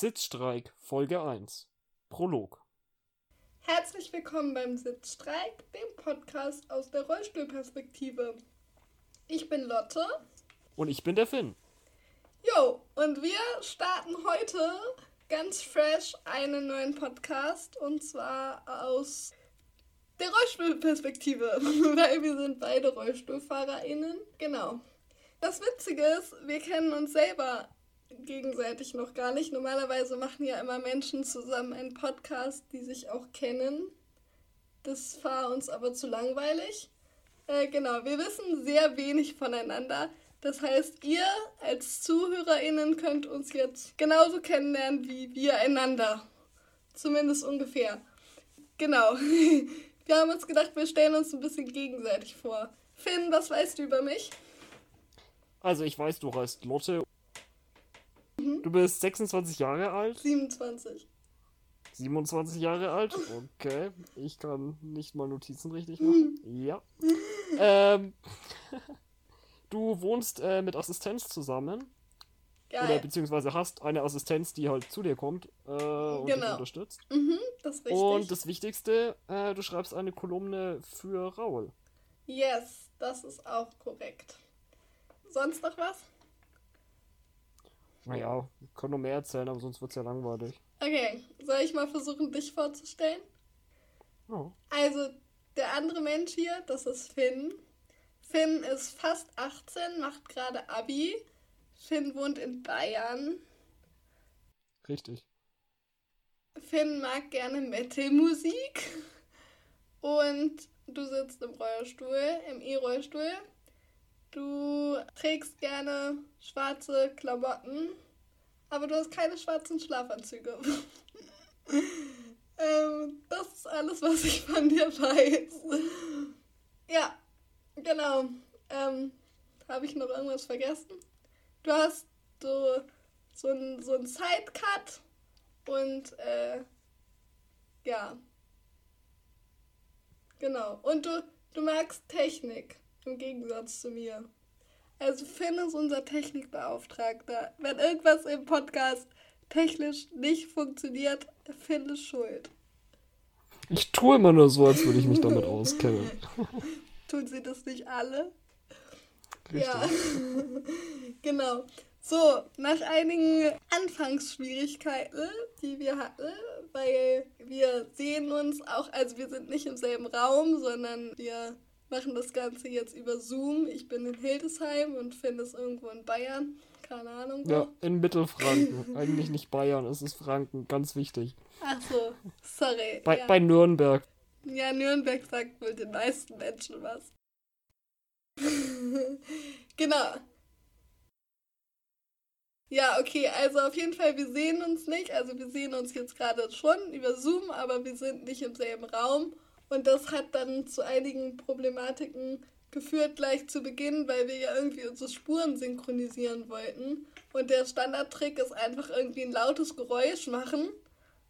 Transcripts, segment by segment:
Sitzstreik Folge 1 Prolog Herzlich willkommen beim Sitzstreik, dem Podcast aus der Rollstuhlperspektive. Ich bin Lotte. Und ich bin der Finn. Jo, und wir starten heute ganz fresh einen neuen Podcast und zwar aus der Rollstuhlperspektive, weil wir sind beide RollstuhlfahrerInnen. Genau. Das Witzige ist, wir kennen uns selber gegenseitig noch gar nicht. Normalerweise machen ja immer Menschen zusammen einen Podcast, die sich auch kennen. Das war uns aber zu langweilig. Äh, genau, wir wissen sehr wenig voneinander. Das heißt, ihr als ZuhörerInnen könnt uns jetzt genauso kennenlernen wie wir einander. Zumindest ungefähr. Genau. Wir haben uns gedacht, wir stellen uns ein bisschen gegenseitig vor. Finn, was weißt du über mich? Also ich weiß, du heißt Lotte. Mhm. Du bist 26 Jahre alt. 27. 27 Jahre alt? Okay. Ich kann nicht mal Notizen richtig machen. Mhm. Ja. ähm, du wohnst äh, mit Assistenz zusammen. Geil. Oder beziehungsweise hast eine Assistenz, die halt zu dir kommt äh, und genau. dich unterstützt. Mhm, das ist richtig. Und das Wichtigste, äh, du schreibst eine Kolumne für Raul. Yes, das ist auch korrekt. Sonst noch was? Naja, ich kann noch mehr erzählen, aber sonst wird es ja langweilig. Okay, soll ich mal versuchen, dich vorzustellen? Oh. Also, der andere Mensch hier, das ist Finn. Finn ist fast 18, macht gerade Abi Finn wohnt in Bayern. Richtig. Finn mag gerne Metal-Musik. Und du sitzt im Rollstuhl, im E-Rollstuhl. Du trägst gerne schwarze Klamotten, aber du hast keine schwarzen Schlafanzüge. ähm, das ist alles, was ich von dir weiß. ja, genau. Ähm, Habe ich noch irgendwas vergessen? du hast so, so ein, so Sidecut und äh, ja. Genau. Und du, du magst Technik im Gegensatz zu mir. Also Finn ist unser Technikbeauftragter. Wenn irgendwas im Podcast technisch nicht funktioniert, Finn ist schuld. Ich tue immer nur so, als würde ich mich damit auskennen. Tun sie das nicht alle? Richtig. Ja, genau. So, nach einigen Anfangsschwierigkeiten, die wir hatten, weil wir sehen uns auch, also wir sind nicht im selben Raum, sondern wir machen das Ganze jetzt über Zoom. Ich bin in Hildesheim und finde es irgendwo in Bayern. Keine Ahnung. Wo. Ja, in Mittelfranken. Eigentlich nicht Bayern, es ist Franken, ganz wichtig. Ach so, sorry. Bei, ja. bei Nürnberg. Ja, Nürnberg sagt wohl den meisten Menschen was. genau. Ja, okay, also auf jeden Fall, wir sehen uns nicht. Also wir sehen uns jetzt gerade schon über Zoom, aber wir sind nicht im selben Raum. Und das hat dann zu einigen Problematiken geführt gleich zu Beginn, weil wir ja irgendwie unsere Spuren synchronisieren wollten. Und der Standardtrick ist einfach irgendwie ein lautes Geräusch machen.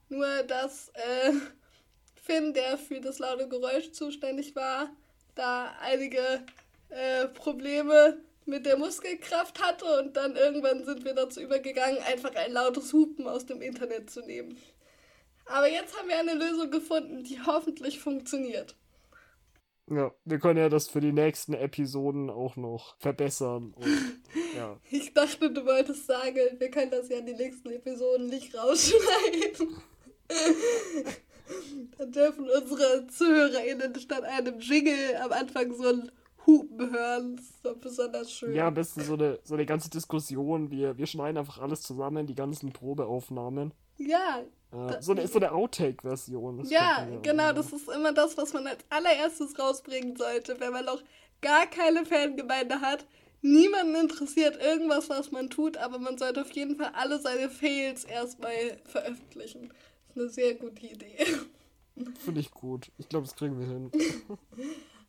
Nur dass äh, Finn, der für das laute Geräusch zuständig war, da einige äh, Probleme mit der Muskelkraft hatte und dann irgendwann sind wir dazu übergegangen, einfach ein lautes Hupen aus dem Internet zu nehmen. Aber jetzt haben wir eine Lösung gefunden, die hoffentlich funktioniert. Ja, wir können ja das für die nächsten Episoden auch noch verbessern. Und, ja. Ich dachte, du wolltest sagen, wir können das ja in die nächsten Episoden nicht rausschneiden. Dann dürfen unsere ZuhörerInnen statt einem Jingle am Anfang so ein Hupen hören. Das ist doch besonders schön. Ja, am besten so eine, so eine ganze Diskussion. Wir, wir schneiden einfach alles zusammen, die ganzen Probeaufnahmen. Ja. So eine, so eine Outtake-Version. Ja, genau. Das ist immer das, was man als allererstes rausbringen sollte, wenn man noch gar keine Fangemeinde hat. Niemanden interessiert irgendwas, was man tut, aber man sollte auf jeden Fall alle seine Fails erstmal veröffentlichen. Das ist eine sehr gute Idee. Finde ich gut. Ich glaube, das kriegen wir hin.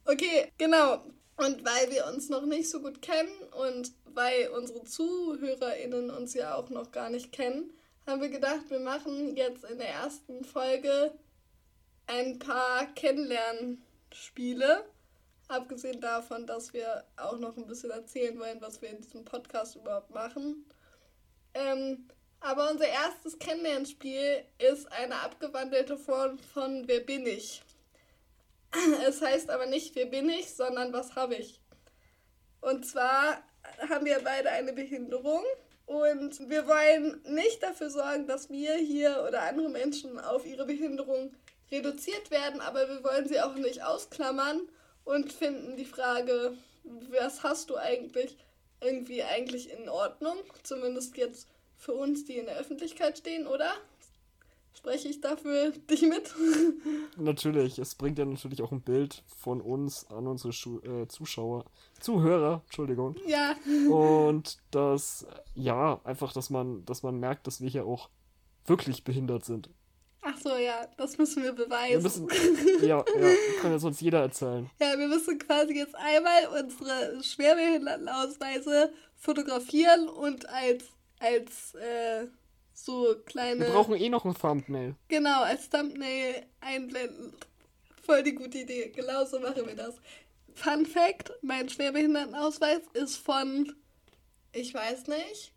okay, genau. Und weil wir uns noch nicht so gut kennen und weil unsere ZuhörerInnen uns ja auch noch gar nicht kennen, haben wir gedacht, wir machen jetzt in der ersten Folge ein paar Kennenlernspiele. Abgesehen davon, dass wir auch noch ein bisschen erzählen wollen, was wir in diesem Podcast überhaupt machen. Ähm, Aber unser erstes Kennenlernspiel ist eine abgewandelte Form von Wer bin ich? Es heißt aber nicht Wer bin ich, sondern Was habe ich? Und zwar haben wir beide eine Behinderung und wir wollen nicht dafür sorgen, dass wir hier oder andere Menschen auf ihre Behinderung reduziert werden, aber wir wollen sie auch nicht ausklammern und finden die Frage, was hast du eigentlich, irgendwie eigentlich in Ordnung, zumindest jetzt für uns, die in der Öffentlichkeit stehen, oder? Spreche ich dafür dich mit? Natürlich, es bringt ja natürlich auch ein Bild von uns an unsere Schu äh, Zuschauer, Zuhörer, Entschuldigung. Ja. Und das, ja, einfach, dass man, dass man merkt, dass wir hier auch wirklich behindert sind. Ach so, ja, das müssen wir beweisen. Wir müssen, ja, ja, kann ja sonst jeder erzählen. Ja, wir müssen quasi jetzt einmal unsere Schwerbehindertenausweise fotografieren und als, als, äh, so kleine. Wir brauchen eh noch ein Thumbnail. Genau, als Thumbnail einblenden. Voll die gute Idee. Genau so machen wir das. Fun Fact: Mein Schwerbehindertenausweis ist von, ich weiß nicht,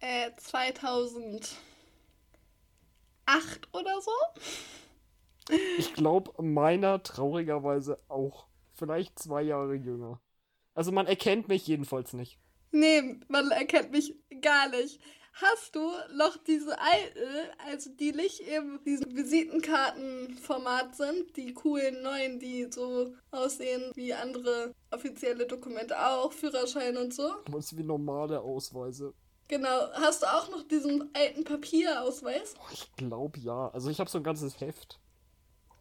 äh, 2008 oder so. Ich glaube, meiner traurigerweise auch. Vielleicht zwei Jahre jünger. Also man erkennt mich jedenfalls nicht. Nee, man erkennt mich gar nicht hast du noch diese alten, also die nicht im diesem Visitenkartenformat sind, die coolen neuen, die so aussehen wie andere offizielle Dokumente auch, Führerschein und so. Das ist wie normale Ausweise. Genau. Hast du auch noch diesen alten Papierausweis? Oh, ich glaube ja. Also ich habe so ein ganzes Heft.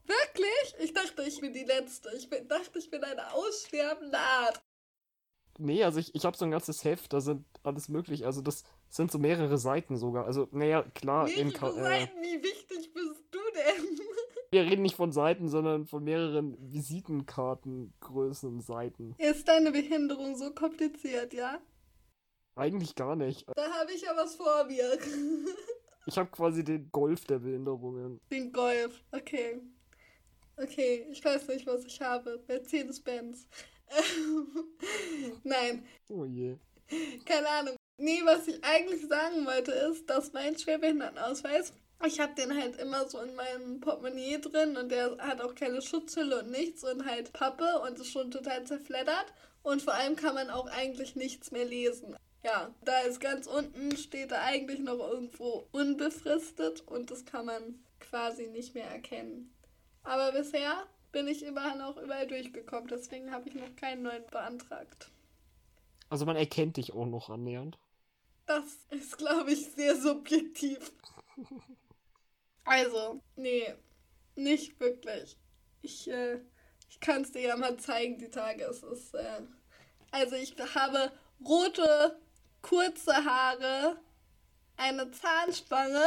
Wirklich? Ich dachte, ich bin die Letzte. Ich bin, dachte, ich bin eine aussterbende Art. Nee, also ich, ich habe so ein ganzes Heft, da sind alles möglich. Also das sind so mehrere Seiten sogar. Also, naja, klar. Mehrere in Ka Seiten? Wie wichtig bist du denn? Wir reden nicht von Seiten, sondern von mehreren Visitenkartengrößen Seiten. Ist deine Behinderung so kompliziert, ja? Eigentlich gar nicht. Da habe ich ja was vor mir. ich habe quasi den Golf der Behinderungen. Den Golf, okay. Okay, ich weiß nicht, was ich habe. Mercedes-Benz. Nein. Oh je. Keine Ahnung. Nee, was ich eigentlich sagen wollte, ist, dass mein Schwerbehindertenausweis, ich habe den halt immer so in meinem Portemonnaie drin und der hat auch keine Schutzhülle und nichts und halt Pappe und ist schon total zerfleddert. Und vor allem kann man auch eigentlich nichts mehr lesen. Ja, da ist ganz unten, steht da eigentlich noch irgendwo unbefristet und das kann man quasi nicht mehr erkennen. Aber bisher bin ich immerhin auch überall durchgekommen, deswegen habe ich noch keinen neuen beantragt. Also man erkennt dich auch noch annähernd. Das ist, glaube ich, sehr subjektiv. Also, nee, nicht wirklich. Ich, äh, ich kann es dir ja mal zeigen, die Tage. Es ist, äh, also ich habe rote, kurze Haare, eine Zahnspange.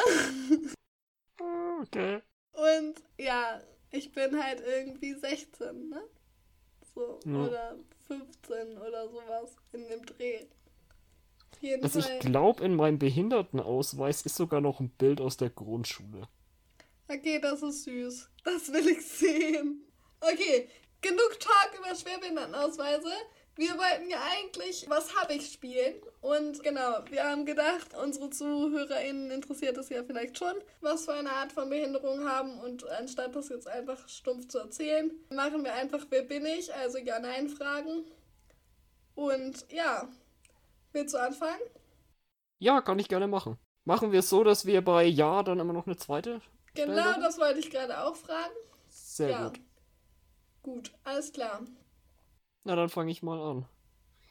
Okay. Und ja, ich bin halt irgendwie 16, ne? So, ja. oder 15 oder sowas in dem Dreh. Jeden also Fall. ich glaube, in meinem Behindertenausweis ist sogar noch ein Bild aus der Grundschule. Okay, das ist süß. Das will ich sehen. Okay, genug Talk über Schwerbehindertenausweise. Wir wollten ja eigentlich Was habe ich spielen. Und genau, wir haben gedacht, unsere ZuhörerInnen interessiert es ja vielleicht schon, was für eine Art von Behinderung haben. Und anstatt das jetzt einfach stumpf zu erzählen, machen wir einfach Wer bin ich? Also Ja-Nein-Fragen. Und ja, Willst du anfangen? Ja, kann ich gerne machen. Machen wir es so, dass wir bei Ja dann immer noch eine zweite. Genau, stellen? das wollte ich gerade auch fragen. Sehr ja. gut. Gut, alles klar. Na, dann fange ich mal an.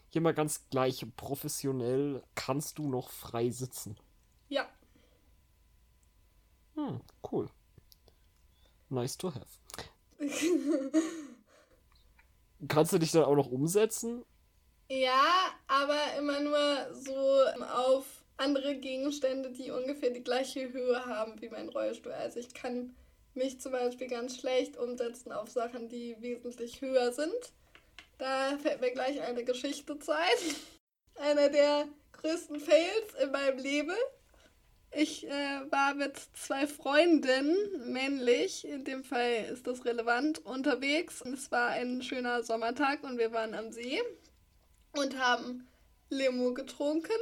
Hier mal ganz gleich professionell. Kannst du noch frei sitzen? Ja. Hm, cool. Nice to have. Kannst du dich dann auch noch umsetzen? Ja, aber immer nur so auf andere Gegenstände, die ungefähr die gleiche Höhe haben wie mein Rollstuhl. Also ich kann mich zum Beispiel ganz schlecht umsetzen auf Sachen, die wesentlich höher sind. Da fällt mir gleich eine Geschichte zu ein. Einer der größten Fails in meinem Leben. Ich äh, war mit zwei Freundinnen, männlich, in dem Fall ist das relevant, unterwegs. Es war ein schöner Sommertag und wir waren am See und haben Limo getrunken.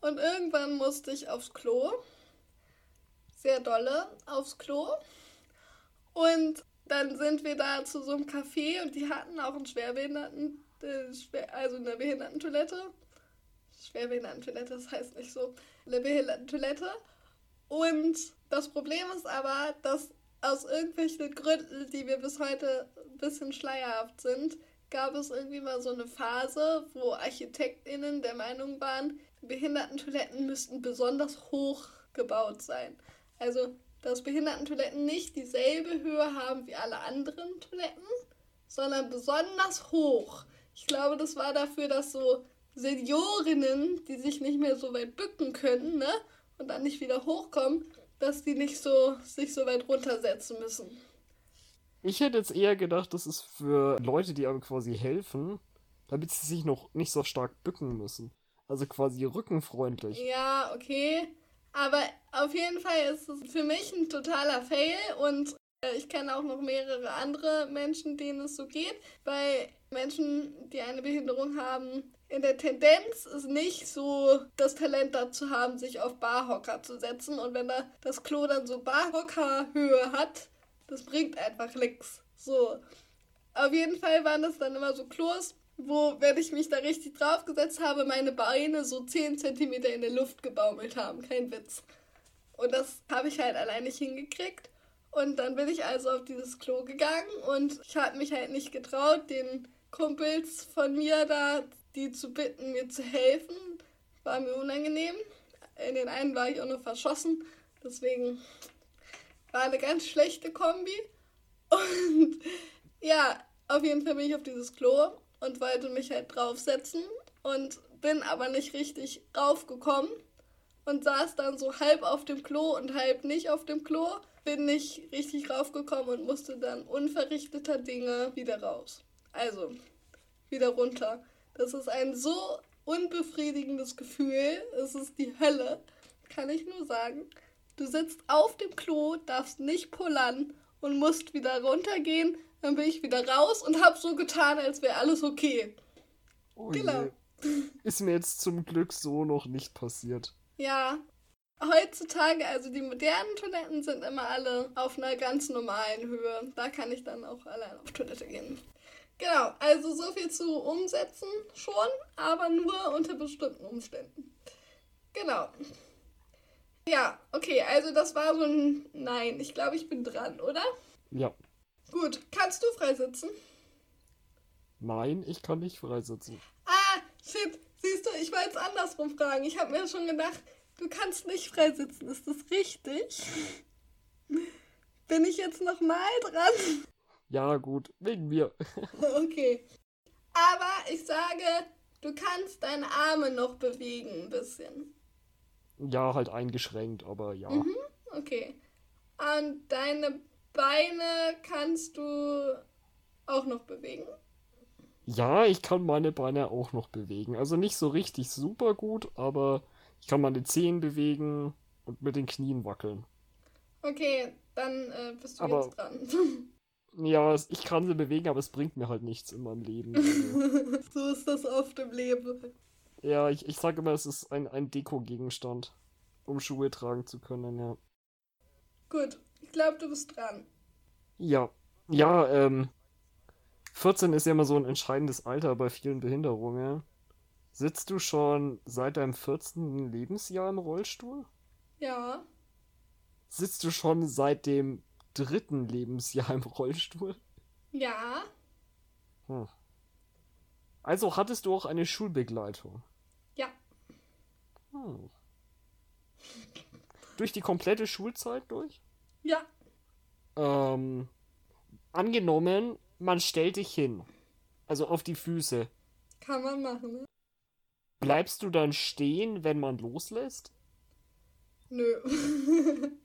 Und irgendwann musste ich aufs Klo. sehr dolle aufs Klo. Und dann sind wir da zu so einem Café und die hatten auch einen Schwerbehinderten, äh, also eine Behindertentoilette. Schwerbehindertentoilette, das heißt nicht so. Eine Behindertentoilette. Und das Problem ist aber, dass aus irgendwelchen Gründen, die mir bis heute ein bisschen schleierhaft sind, gab es irgendwie mal so eine Phase, wo ArchitektInnen der Meinung waren, Behindertentoiletten müssten besonders hoch gebaut sein. Also, dass Behindertentoiletten nicht dieselbe Höhe haben wie alle anderen Toiletten, sondern besonders hoch. Ich glaube, das war dafür, dass so Seniorinnen, die sich nicht mehr so weit bücken können, ne, und dann nicht wieder hochkommen, dass die nicht so sich so weit runtersetzen müssen. Ich hätte jetzt eher gedacht, das ist für Leute, die einem quasi helfen, damit sie sich noch nicht so stark bücken müssen. Also quasi rückenfreundlich. Ja, okay. Aber auf jeden Fall ist es für mich ein totaler Fail und äh, ich kenne auch noch mehrere andere Menschen, denen es so geht. Bei Menschen, die eine Behinderung haben, in der Tendenz ist nicht so das Talent dazu haben, sich auf Barhocker zu setzen. Und wenn da das Klo dann so Barhockerhöhe hat, das bringt einfach nichts. So. Auf jeden Fall waren das dann immer so Klos, wo, wenn ich mich da richtig draufgesetzt habe, meine Beine so 10 cm in der Luft gebaumelt haben. Kein Witz. Und das habe ich halt allein nicht hingekriegt. Und dann bin ich also auf dieses Klo gegangen und ich habe mich halt nicht getraut, den Kumpels von mir da, die zu bitten, mir zu helfen. War mir unangenehm. In den einen war ich auch noch verschossen. Deswegen war eine ganz schlechte Kombi. Und ja, auf jeden Fall bin ich auf dieses Klo und wollte mich halt draufsetzen und bin aber nicht richtig raufgekommen und saß dann so halb auf dem Klo und halb nicht auf dem Klo. Bin nicht richtig raufgekommen und musste dann unverrichteter Dinge wieder raus. Also, wieder runter. Das ist ein so unbefriedigendes Gefühl. Es ist die Hölle, kann ich nur sagen. Du sitzt auf dem Klo, darfst nicht pullern und musst wieder runtergehen. Dann bin ich wieder raus und hab so getan, als wäre alles okay. Oh genau. Je. Ist mir jetzt zum Glück so noch nicht passiert. Ja. Heutzutage, also die modernen Toiletten sind immer alle auf einer ganz normalen Höhe. Da kann ich dann auch allein auf Toilette gehen. Genau, also so viel zu umsetzen schon, aber nur unter bestimmten Umständen. Genau. Ja, okay, also das war so ein Nein. Ich glaube, ich bin dran, oder? Ja. Gut, kannst du freisitzen? Nein, ich kann nicht freisitzen. Ah, shit, siehst du, ich wollte es andersrum fragen. Ich habe mir schon gedacht, du kannst nicht freisitzen. Ist das richtig? Bin ich jetzt nochmal dran? Ja, gut, wegen mir. okay. Aber ich sage, du kannst deine Arme noch bewegen ein bisschen. Ja, halt eingeschränkt, aber ja. Mhm, okay. Und deine Beine kannst du auch noch bewegen? Ja, ich kann meine Beine auch noch bewegen. Also nicht so richtig super gut, aber ich kann meine Zehen bewegen und mit den Knien wackeln. Okay, dann äh, bist du aber jetzt dran. Ja, ich kann sie bewegen, aber es bringt mir halt nichts in meinem Leben. Also. so ist das oft im Leben. Ja, ich, ich sage immer, es ist ein, ein Deko-Gegenstand, um Schuhe tragen zu können, ja. Gut, ich glaube, du bist dran. Ja, ja, ähm, 14 ist ja immer so ein entscheidendes Alter bei vielen Behinderungen. Sitzt du schon seit deinem 14. Lebensjahr im Rollstuhl? Ja. Sitzt du schon seit dem dritten Lebensjahr im Rollstuhl? Ja. Hm. Also hattest du auch eine Schulbegleitung? Ja. Hm. Durch die komplette Schulzeit durch? Ja. Ähm, angenommen, man stellt dich hin. Also auf die Füße. Kann man machen, ne? Bleibst du dann stehen, wenn man loslässt? Nö.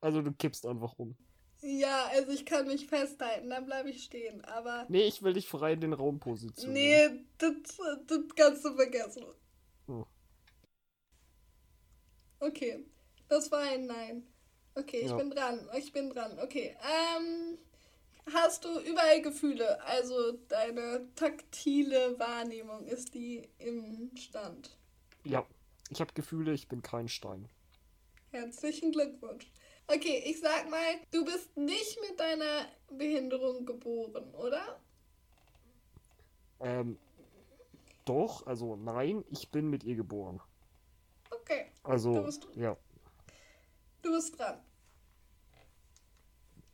Also du kippst einfach um. Ja, also ich kann mich festhalten, dann bleibe ich stehen, aber. Nee, ich will dich frei in den Raum positionieren. Nee, das, das kannst du vergessen. Oh. Okay, das war ein Nein. Okay, ich ja. bin dran. Ich bin dran. Okay. Ähm, hast du überall Gefühle? Also deine taktile Wahrnehmung, ist die im Stand? Ja, ich habe Gefühle, ich bin kein Stein. Herzlichen Glückwunsch. Okay, ich sag mal, du bist nicht mit deiner Behinderung geboren, oder? Ähm, doch, also nein, ich bin mit ihr geboren. Okay, Also, Du bist- ja. du bist dran.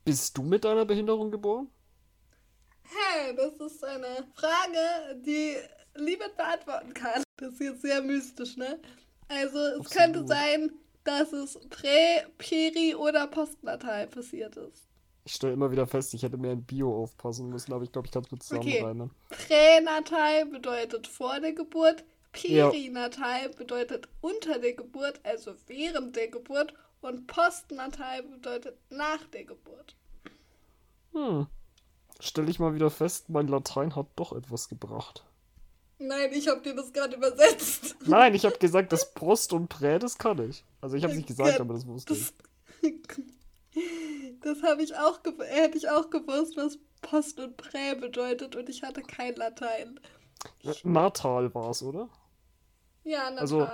Bist du mit deiner Behinderung geboren? Hä, das ist eine Frage, die niemand beantworten kann. Das ist jetzt sehr mystisch, ne? Also, es Absolut. könnte sein, dass es prä-, peri- oder postnatal passiert ist. Ich stelle immer wieder fest, ich hätte mehr in Bio aufpassen müssen, aber ich glaube, ich kann es mit Okay. zusammenreimen. Pränatal bedeutet vor der Geburt, Ja. perinatal bedeutet unter der Geburt, also während der Geburt, und postnatal bedeutet nach der Geburt. Hm. Stelle ich mal wieder fest, mein Latein hat doch etwas gebracht. Nein, ich habe dir das gerade übersetzt. Nein, ich habe gesagt, das Post und Prä, das kann ich. Also ich habe es nicht gesagt, Ja, aber das wusste ich. Das, das habe ich auch ge- hätte ich auch gewusst, was Post und Prä bedeutet und ich hatte kein Latein. Natal war es, oder? Ja, Natal. Also-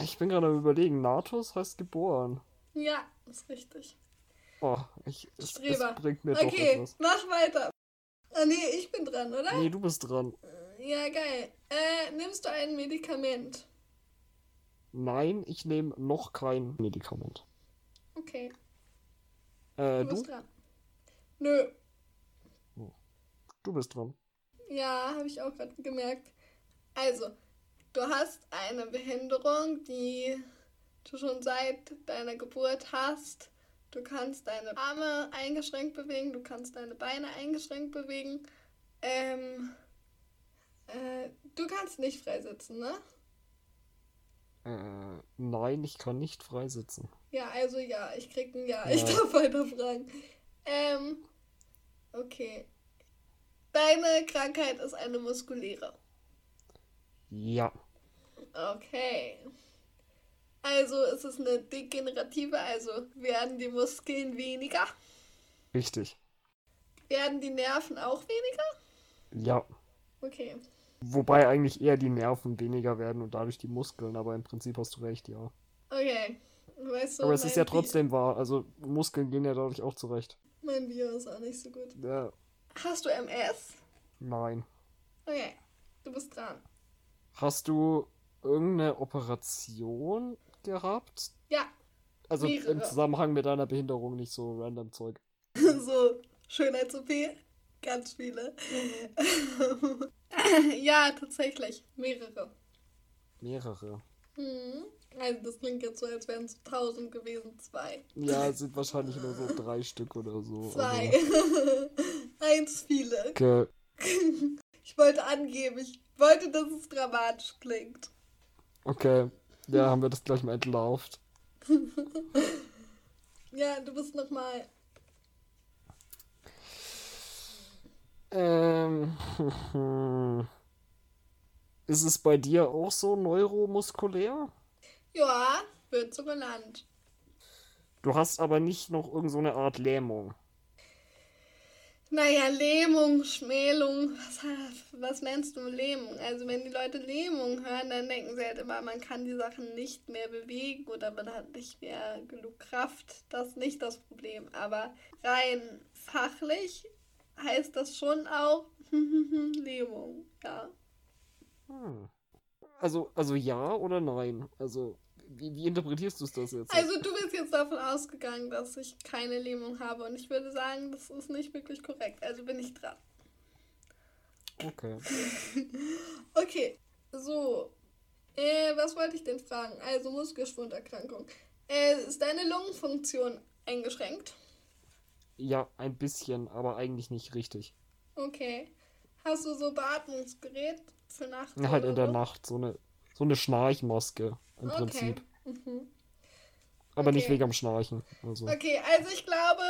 Ich bin gerade am überlegen, Natus heißt geboren. ja, ist richtig. Oh, ich, es, es Streber. bringt mir doch Okay, etwas. mach weiter. Ah, nee, ich bin dran, oder? Nee, du bist dran. Ja, geil. Äh, nimmst du ein Medikament? Nein, ich nehme noch kein Medikament. Okay, Äh, du du? bist dran. Nö. Du bist dran. Ja, habe ich auch gerade gemerkt. Also, du hast eine Behinderung, die du schon seit deiner Geburt hast. Du kannst deine Arme eingeschränkt bewegen, du kannst deine Beine eingeschränkt bewegen. Ähm, äh, du kannst nicht freisitzen, ne? Äh, nein, ich kann nicht freisitzen. Ja, also ja, ich krieg ein Ja. Ja. Ich darf weiter fragen. Ähm, okay. Deine Krankheit ist eine muskuläre. Ja. Okay. Also ist es eine degenerative, also werden die Muskeln weniger? Richtig. Werden die Nerven auch weniger? Ja. Okay. Wobei eigentlich eher die Nerven weniger werden und dadurch die Muskeln, aber im Prinzip hast du recht, ja. Okay. Weißt du, aber es ist ja trotzdem wahr, also Muskeln gehen ja dadurch auch zurecht. Mein Bio ist auch nicht so gut. Ja, Hast du MS? nein. Okay. Du bist dran. Hast du irgendeine Operation gehabt? Ja. Also im Mehrere. Zusammenhang mit deiner Behinderung, nicht so random Zeug. so, Schönheits-OP. Ganz viele. ja, tatsächlich. Mehrere. Mehrere. Hm. Also das klingt jetzt so, als wären es tausend gewesen. Zwei. Ja, es sind wahrscheinlich nur so drei Stück oder so. Zwei. aber- Eins viele. Okay. Ich wollte angeben, ich wollte, dass es dramatisch klingt. okay. Ja, haben wir das gleich mal entlarvt. Ja, du bist nochmal. Ähm. Ist es bei dir auch so neuromuskulär? Ja, wird so genannt. Du hast aber nicht noch irgend so eine Art Lähmung. Naja, Lähmung, Schmälung, was, was nennst du Lähmung? Also wenn die Leute Lähmung hören, dann denken sie halt immer, man kann die Sachen nicht mehr bewegen oder man hat nicht mehr genug Kraft. Das ist nicht das Problem. Aber rein fachlich heißt das schon auch Lähmung, ja. Hm. Also, also ja oder nein? Also, wie, wie interpretierst du es das jetzt? Also du bist jetzt davon ausgegangen, dass ich keine Lähmung habe und ich würde sagen, das ist nicht wirklich korrekt. Also bin ich dran. Okay. Okay, so. Äh, was wollte ich denn fragen? Also Muskelschwunderkrankung. Äh, ist deine Lungenfunktion eingeschränkt? Ja, ein bisschen, aber eigentlich nicht richtig. Okay. Hast du so Beatmungsgerät für Nacht? Ja, halt in der? Nacht so eine, so eine Schnarchmaske im Okay. Prinzip. Mhm. Aber nicht Okay. wegen am Schnarchen. Also. Okay, also ich glaube,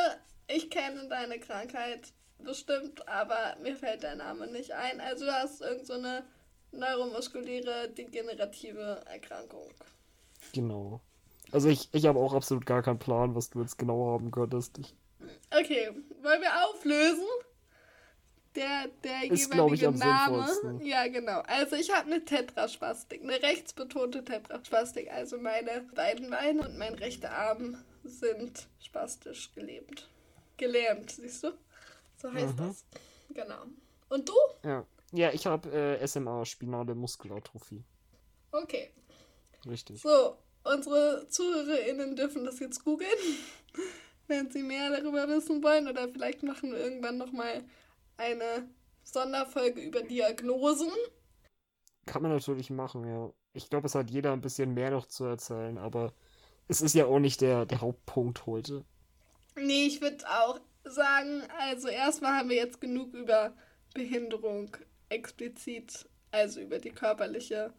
ich kenne deine Krankheit bestimmt, aber mir fällt dein Name nicht ein. Also du hast irgend so eine neuromuskuläre degenerative Erkrankung. Genau. Also ich, ich habe auch absolut gar keinen Plan, was du jetzt genau haben könntest. Ich, Okay, wollen wir auflösen? der, der Ist, ich, jeweilige am Name. Ja, genau. Also ich habe eine Tetraspastik, eine rechtsbetonte Tetraspastik. Also meine beiden Beine und mein rechter Arm sind spastisch gelähmt. Gelähmt, siehst du? So heißt Mhm. das. Genau. Und du? Ja, ja ich habe äh, SMA, spinale Muskelatrophie. Okay. Richtig. So, unsere ZuhörerInnen dürfen das jetzt googeln, wenn sie mehr darüber wissen wollen. Oder vielleicht machen wir irgendwann nochmal eine Sonderfolge über Diagnosen. Kann man natürlich machen, ja. Ich glaube, es hat jeder ein bisschen mehr noch zu erzählen, aber es ist ja auch nicht der, der Hauptpunkt heute. Nee, ich würde auch sagen, also erstmal haben wir jetzt genug über Behinderung explizit, also über die körperliche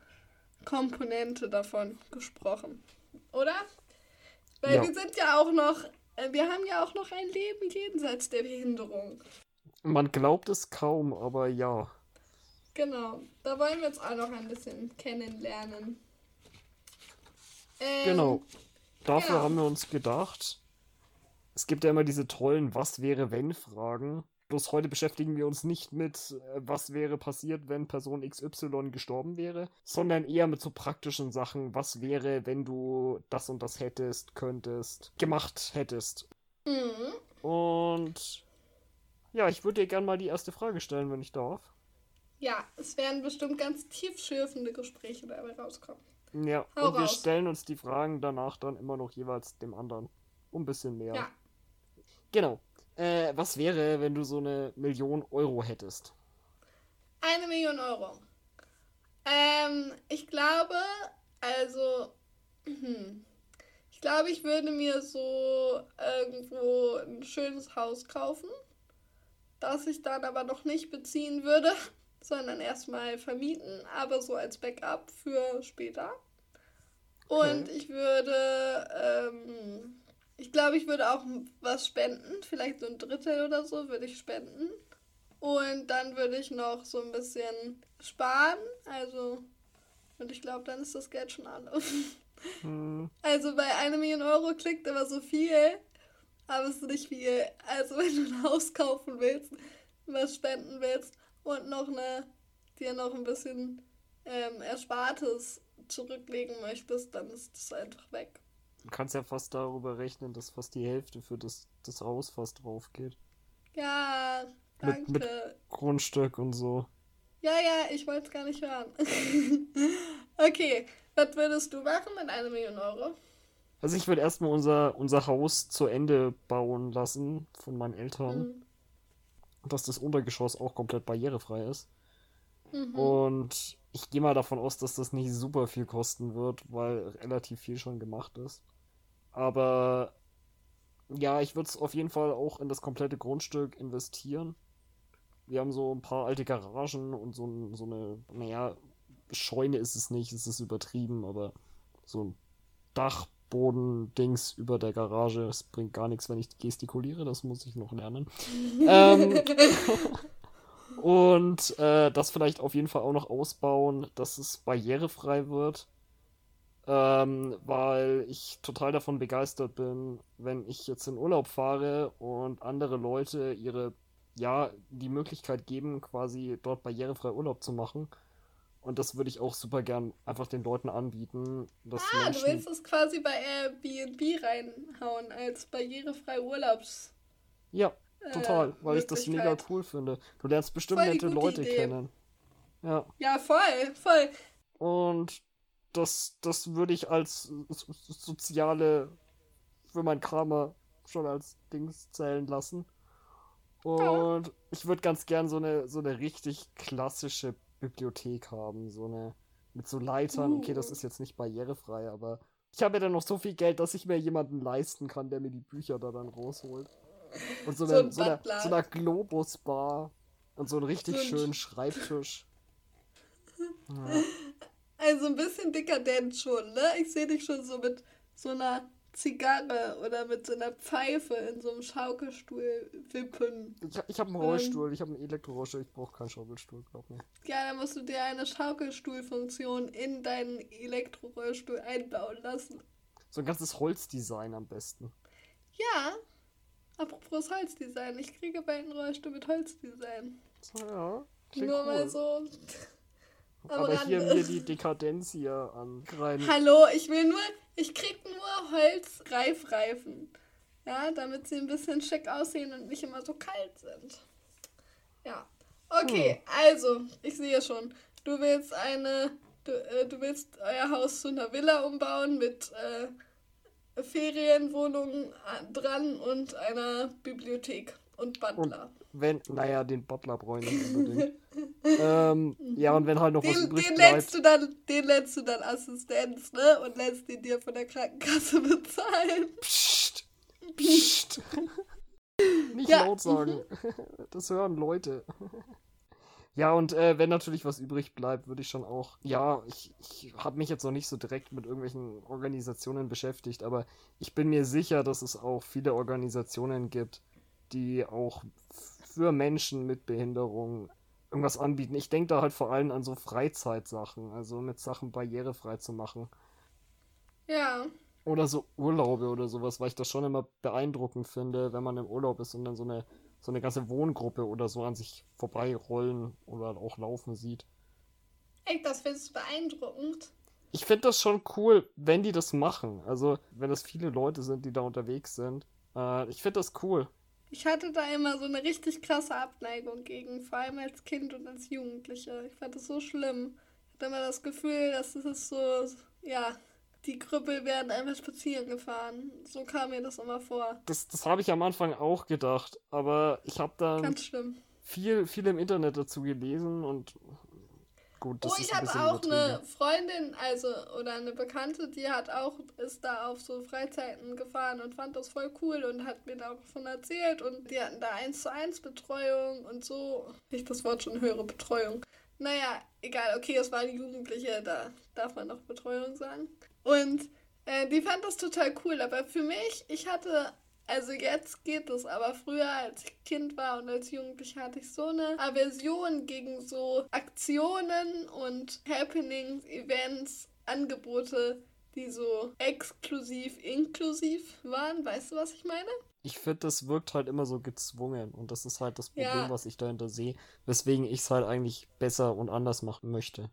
Komponente davon gesprochen. Oder? Weil Ja. wir sind ja auch noch, wir haben ja auch noch ein Leben jenseits der Behinderung. Man glaubt es kaum, aber ja. Genau, da wollen wir uns auch noch ein bisschen kennenlernen. Ähm, Genau. Dafür genau. haben wir uns gedacht, es gibt ja immer diese tollen Was wäre wenn Fragen. Bloß heute beschäftigen wir uns nicht mit, äh, was wäre passiert, wenn Person XY gestorben wäre, sondern eher mit so praktischen Sachen. Was wäre, wenn du das und das hättest, könntest, gemacht hättest. Mhm. Und ja, ich würde dir gerne mal die erste Frage stellen, wenn ich darf. Ja, es werden bestimmt ganz tiefschürfende Gespräche dabei rauskommen. Ja, Hau und wir raus. stellen uns die Fragen danach dann immer noch jeweils dem anderen. Um ein bisschen mehr. Ja. Genau. Äh, was wäre, wenn du so eine Million Euro hättest? Eine Million Euro. Ähm, ich glaube, also, hm, ich glaube, ich würde mir so irgendwo ein schönes Haus kaufen, das ich dann aber noch nicht beziehen würde, sondern erstmal vermieten, aber so als Backup für später. Und Okay. ich würde, ähm, ich glaube, ich würde auch was spenden, vielleicht so ein Drittel oder so würde ich spenden. Und dann würde ich noch so ein bisschen sparen. Also, und ich glaube, dann ist das Geld schon alle. Hm, Also bei einer Million Euro klingt immer so viel, aber es ist nicht viel. Also wenn du ein Haus kaufen willst, was spenden willst und noch eine, dir noch ein bisschen ähm, Erspartes zurücklegen möchtest, dann ist das einfach weg. Du kannst ja fast darüber rechnen, dass fast die Hälfte für das, das Haus fast drauf geht. Ja, Mit- danke. mit- Grundstück und so. Ja, ja, ich wollte es gar nicht hören. okay, was würdest du machen mit einer Million Euro? Also ich würde erstmal unser, unser Haus zu Ende bauen lassen von meinen Eltern. Mhm. Dass das Untergeschoss auch komplett barrierefrei ist. Mhm. Und ich gehe mal davon aus, dass das nicht super viel kosten wird, weil relativ viel schon gemacht ist. Aber ja, ich würde es auf jeden Fall auch in das komplette Grundstück investieren. Wir haben so ein paar alte Garagen und so, so eine, naja, Scheune ist es nicht, es ist übertrieben, aber so ein Dachboden-Dings über der Garage. Es bringt gar nichts, wenn ich gestikuliere, das muss ich noch lernen. ähm, und äh, das vielleicht auf jeden Fall auch noch ausbauen, dass es barrierefrei wird. Ähm, weil ich total davon begeistert bin, wenn ich jetzt in Urlaub fahre und andere Leute ihre, ja, die Möglichkeit geben, quasi dort barrierefrei Urlaub zu machen. Und das würde ich auch super gern einfach den Leuten anbieten, dass Ah, du Menschen. willst es quasi bei Airbnb reinhauen als barrierefrei Urlaubs. Ja, total, weil ich das mega cool finde. Du lernst bestimmt Voll nette Leute Idee. kennen. Ja. Ja, voll, voll. Und das, das würde ich als so- so- soziale, für mein Karma schon als Dings zählen lassen. Und ich würde ganz gern so eine, so eine richtig klassische Bibliothek haben. So eine, mit so Leitern. Okay, das Uh. ist jetzt nicht barrierefrei, aber ich habe ja dann noch so viel Geld, dass ich mir jemanden leisten kann, der mir die Bücher da dann rausholt. Und so, So eine, ein so, einer, so einer Globus-Bar. Und so einen richtig So ein- schönen Schreibtisch. Ja. Also ein bisschen dekadent schon, ne? Ich sehe dich schon so mit so einer Zigarre oder mit so einer Pfeife in so einem Schaukelstuhl wippen. Ich, ich habe einen. Rollstuhl, ich habe einen Elektrorollstuhl, ich brauche keinen Schaukelstuhl, glaub mir. Ja, dann musst du dir eine Schaukelstuhlfunktion in deinen Elektrorollstuhl einbauen lassen. So ein ganzes Holzdesign am besten. Ja, apropos Holzdesign. Ich kriege bald einen Rollstuhl mit Holzdesign. Ja, Nur cool. mal so. am Aber hier mir die Dekadenz hier an rein. Hallo, ich will nur, ich krieg nur Holzreifreifen. Ja, damit sie ein bisschen schick aussehen und nicht immer so kalt sind. Ja. Okay, also, ich sehe schon. Du willst eine, du, äh, du willst euer Haus zu einer Villa umbauen mit äh, Ferienwohnungen äh, dran und einer Bibliothek und Butler. Wenn, naja, den Butler brauche ich unbedingt. ähm, ja, und wenn halt noch was Den, übrig den, bleibt. lädst du dann, den lädst du dann Assistenz, ne? Und lässt den dir von der Krankenkasse bezahlen. Psst, psst. Nicht Ja, laut sagen. Das hören Leute. Ja, und äh, wenn natürlich was übrig bleibt, würde ich schon auch. Ja, ich, ich habe mich jetzt noch nicht so direkt mit irgendwelchen Organisationen beschäftigt, aber ich bin mir sicher, dass es auch viele Organisationen gibt, die auch für Menschen mit Behinderung irgendwas anbieten. Ich denke da halt vor allem an so Freizeitsachen, also mit Sachen barrierefrei zu machen. Ja. Oder so Urlaube oder sowas, weil ich das schon immer beeindruckend finde, wenn man im Urlaub ist und dann so eine, so eine ganze Wohngruppe oder so an sich vorbeirollen oder auch laufen sieht. Echt, das findest du beeindruckend. Ich finde das schon cool, wenn die das machen. Also, wenn das viele Leute sind, die da unterwegs sind. Äh, ich finde das cool. Ich hatte da immer so eine richtig krasse Abneigung gegen, vor allem als Kind und als Jugendliche. Ich fand das so schlimm. Ich hatte immer das Gefühl, dass es ist so, ja, die Krüppel werden einfach spazieren gefahren. So kam mir das immer vor. Das, das habe ich am Anfang auch gedacht, aber ich habe dann viel, viel im Internet dazu gelesen und gut, das oh, ist ich hatte bisschen auch eine. Freundin, also, oder eine Bekannte, die hat auch, ist da auf so Freizeiten gefahren und fand das voll cool und hat mir davon erzählt und die hatten da eins zu eins Betreuung und so. Ich das Wort schon höre, Betreuung. Naja, egal, okay, es waren Jugendliche, da darf man noch Betreuung sagen. Und äh, die fand das total cool, aber für mich, ich hatte also jetzt geht es, aber früher, als ich Kind war und als Jugendliche, hatte ich so eine Aversion gegen so Aktionen und Happenings, Events, Angebote, die so exklusiv, inklusiv waren. Weißt du, was ich meine? Ich finde, das wirkt halt immer so gezwungen und das ist halt das Problem, Ja. was ich dahinter sehe, weswegen ich es halt eigentlich besser und anders machen möchte.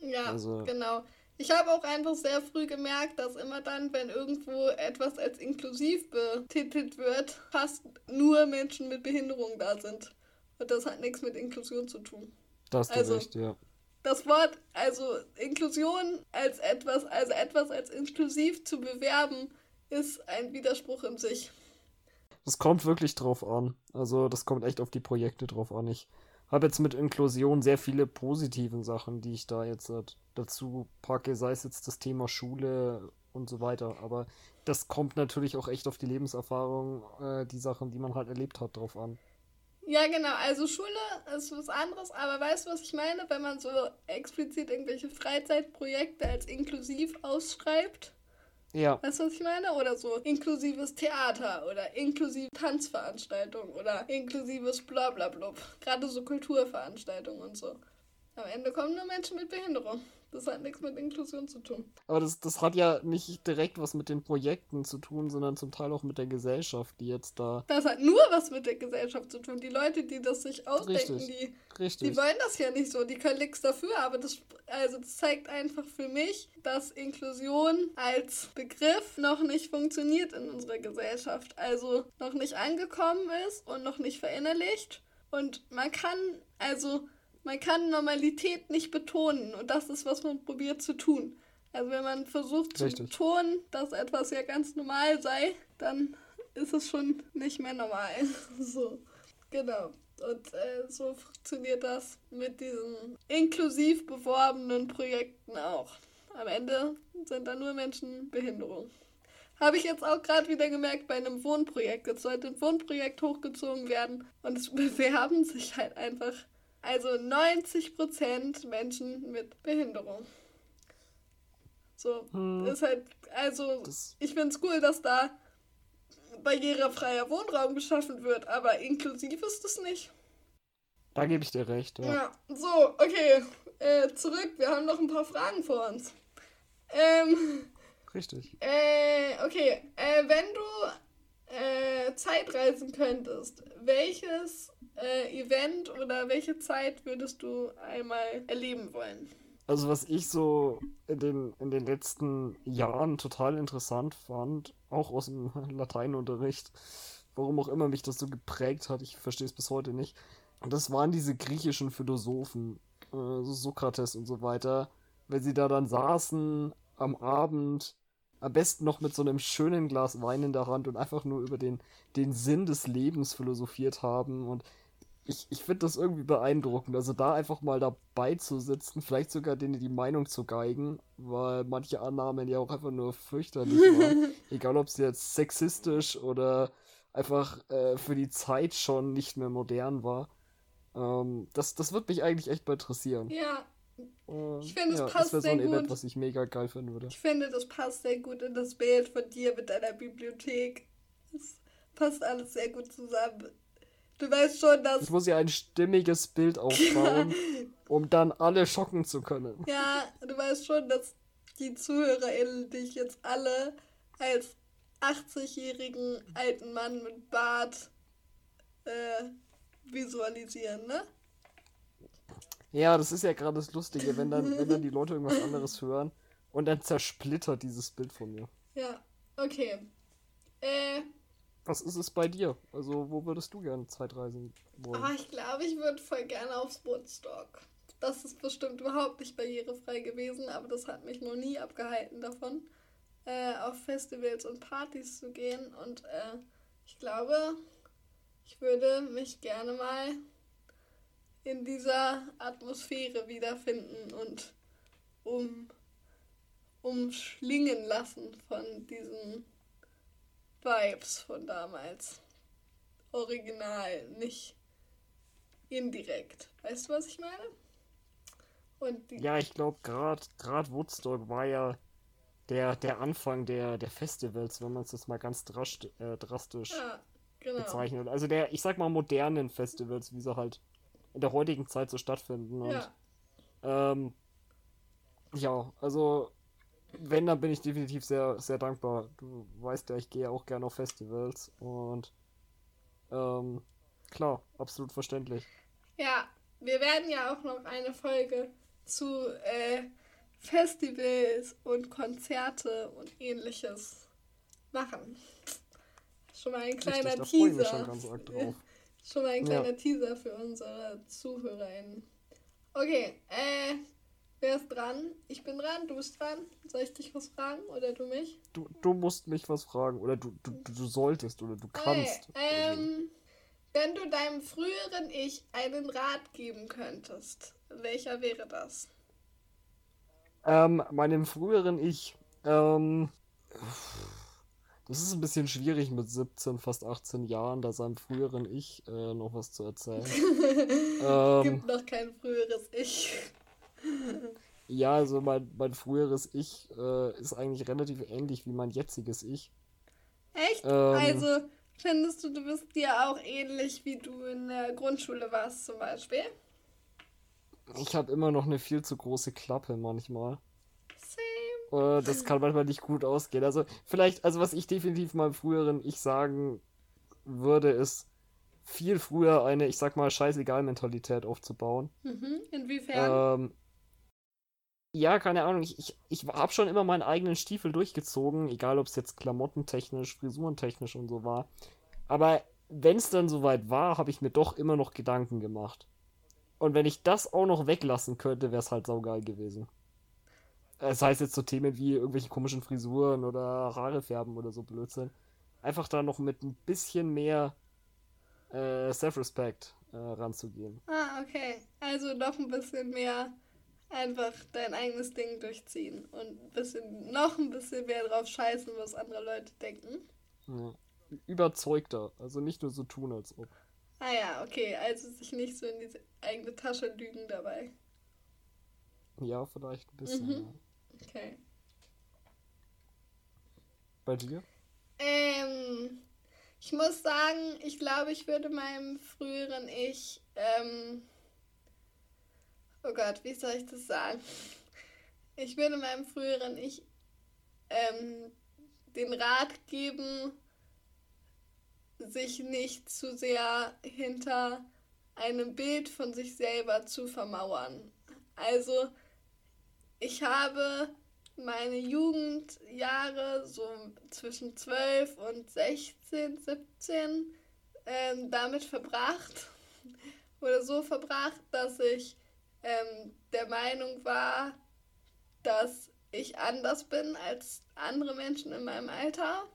Ja, Also- genau. Ich habe auch einfach sehr früh gemerkt, dass immer dann, wenn irgendwo etwas als inklusiv betitelt wird, fast nur Menschen mit Behinderung da sind. Und das hat nichts mit Inklusion zu tun. Da hast du Also- recht, ja. das Wort, also Inklusion als etwas, also etwas als inklusiv zu bewerben, ist ein Widerspruch in sich. Das kommt wirklich drauf an. Also, das kommt echt auf die Projekte drauf an. Ich habe jetzt mit Inklusion sehr viele positiven Sachen, die ich da jetzt halt dazu packe, sei es jetzt das Thema Schule und so weiter. Aber das kommt natürlich auch echt auf die Lebenserfahrung, äh, die Sachen, die man halt erlebt hat, drauf an. Ja, genau, also Schule ist was anderes, aber weißt du, was ich meine? Wenn man so explizit irgendwelche Freizeitprojekte als inklusiv ausschreibt, Ja, weißt du, was ich meine? Oder so inklusives Theater oder inklusive Tanzveranstaltungen oder inklusives Blablablub. Gerade so Kulturveranstaltungen und so. Am Ende kommen nur Menschen mit Behinderung. Das hat nichts mit Inklusion zu tun. aber das, das hat ja nicht direkt was mit den Projekten zu tun, sondern zum Teil auch mit der Gesellschaft, die jetzt da. Das hat nur was mit der Gesellschaft zu tun. Die Leute, die das sich ausdenken, Richtig. die, Richtig. die wollen das ja nicht so. Die können nichts dafür. Aber das, also das zeigt einfach für mich, dass Inklusion als Begriff noch nicht funktioniert in unserer Gesellschaft. Also noch nicht angekommen ist und noch nicht verinnerlicht. Und man kann, also man kann Normalität nicht betonen. Und das ist, was man probiert zu tun. Also wenn man versucht zu Richtig. betonen, dass etwas ja ganz normal sei, dann ist es schon nicht mehr normal. So, genau. Und äh, so funktioniert das mit diesen inklusiv beworbenen Projekten auch. Am Ende sind da nur Menschen mit Behinderung. Habe ich jetzt auch gerade wieder gemerkt bei einem Wohnprojekt. Jetzt sollte ein Wohnprojekt hochgezogen werden und es bewerben sich halt einfach. Also 90% Menschen mit Behinderung. So, Hm. ist halt, also Das, ich finde es cool, dass da barrierefreier Wohnraum geschaffen wird, aber inklusiv ist es nicht. da gebe ich dir recht, ja. Ja, so, okay. Äh, zurück, wir haben noch ein paar Fragen vor uns. Ähm, Richtig. äh, okay. Äh, wenn du äh, Zeit reisen könntest, welches äh, Event oder welche Zeit würdest du einmal erleben wollen? Also was ich so in den, in den letzten Jahren total interessant fand, auch aus dem Lateinunterricht, warum auch immer mich das so geprägt hat, ich verstehe es bis heute nicht. Das waren diese griechischen Philosophen, äh, so Sokrates und so weiter, wenn sie da dann saßen am Abend, am besten noch mit so einem schönen Glas Wein in der Hand und einfach nur über den, den Sinn des Lebens philosophiert haben. Und ich, ich finde das irgendwie beeindruckend. Also da einfach mal dabei zu sitzen, vielleicht sogar denen die Meinung zu geigen, weil manche Annahmen ja auch einfach nur fürchterlich waren. Egal ob sie jetzt sexistisch oder einfach äh, für die Zeit schon nicht mehr modern war. Ähm, das, das wird mich eigentlich echt mal interessieren. Ja. Äh, Ich finde, es ja, passt das wäre so sehr ein Event, gut. was ich mega geil finden würde. Ich finde, das passt sehr gut in das Bild von dir mit deiner Bibliothek. Es passt alles sehr gut zusammen. Du weißt schon, dass. Ich muss ja ein stimmiges Bild aufbauen, um dann alle schocken zu können. Ja, du weißt schon, dass die ZuhörerInnen dich jetzt alle als 80-jährigen alten Mann mit Bart äh, visualisieren, ne? Ja, das ist ja gerade das Lustige, wenn dann, wenn dann die Leute irgendwas anderes hören und dann zersplittert dieses Bild von mir. Ja, okay. Äh, Was ist es bei dir? Also, wo würdest du gerne Zeitreisen wollen? aber ich glaube, ich würde voll gerne aufs Woodstock. Das ist bestimmt überhaupt nicht barrierefrei gewesen, aber das hat mich noch nie abgehalten davon, äh, auf Festivals und Partys zu gehen. Und äh, ich glaube, ich würde mich gerne mal in dieser Atmosphäre wiederfinden und um, umschlingen lassen von diesen Vibes von damals. Original, nicht indirekt. Weißt du, was ich meine? Ja, ich glaube, gerade grad Woodstock war ja der, der Anfang der, der Festivals, wenn man es jetzt mal ganz drastisch, äh, drastisch ja, genau. bezeichnet. Also der, ich sag mal, modernen Festivals, wie sie halt in der heutigen Zeit so stattfinden. Und, Ja, ähm, ja, also wenn, dann bin ich definitiv sehr, sehr dankbar. Du weißt ja, ich gehe auch gerne auf Festivals und ähm, klar, absolut verständlich. ja, wir werden ja auch noch eine Folge zu äh, Festivals und Konzerte und ähnliches machen. Schon mal ein kleiner Richtig, Teaser. schon ganz arg drauf. Schon mal ein Ja. kleiner Teaser für unsere ZuhörerInnen. Okay, äh, wer ist dran? Ich bin dran, du bist dran. Soll ich dich was fragen oder du mich? Du, du musst mich was fragen oder du, du, du, solltest oder du kannst. Okay, ähm, wenn du deinem früheren Ich einen Rat geben könntest, welcher wäre das? Ähm, meinem früheren Ich, ähm, das ist ein bisschen schwierig mit 17, fast 18 Jahren, da seinem früheren Ich äh, noch was zu erzählen. ähm, Gibt noch kein früheres Ich. Ja, also mein, mein früheres Ich äh, ist eigentlich relativ ähnlich wie mein jetziges Ich. Echt? Ähm, also, findest du, du bist dir auch ähnlich, wie du in der Grundschule warst zum Beispiel? Ich habe immer noch eine viel zu große Klappe manchmal. Same. Äh, das kann manchmal nicht gut ausgehen. Also vielleicht, also was ich definitiv meinem früheren Ich sagen würde, ist viel früher eine, ich sag mal, scheißegal-Mentalität aufzubauen. Mhm. Inwiefern? Ähm, ja, keine Ahnung. Ich, ich, ich habe schon immer meinen eigenen Stiefel durchgezogen, egal ob es jetzt klamottentechnisch, frisurentechnisch und so war. Aber wenn es dann soweit war, habe ich mir doch immer noch Gedanken gemacht. Und wenn ich das auch noch weglassen könnte, wäre es halt saugeil gewesen. Das heißt jetzt so Themen wie irgendwelche komischen Frisuren oder Haare färben oder so Blödsinn. Einfach da noch mit ein bisschen mehr äh, Self-Respect äh, ranzugehen. Ah, okay. Also noch ein bisschen mehr einfach dein eigenes Ding durchziehen und ein bisschen, noch ein bisschen mehr drauf scheißen, was andere Leute denken. Ja. Überzeugter. Also nicht nur so tun, als ob. Ah ja, okay. Also sich nicht so in diese eigene Tasche lügen dabei. Ja, vielleicht ein bisschen. Mhm. Ja. Okay. Bei dir? Ähm, ich muss sagen, ich glaube, ich würde meinem früheren Ich, ähm, oh Gott, wie soll ich das sagen? Ich würde meinem früheren Ich ähm, den Rat geben, sich nicht zu sehr hinter einem Bild von sich selber zu vermauern. Also ich habe meine Jugendjahre so zwischen 12 und 16, 17 ähm, damit verbracht oder so verbracht, dass ich ähm, der Meinung war, dass ich anders bin als andere Menschen in meinem Alter,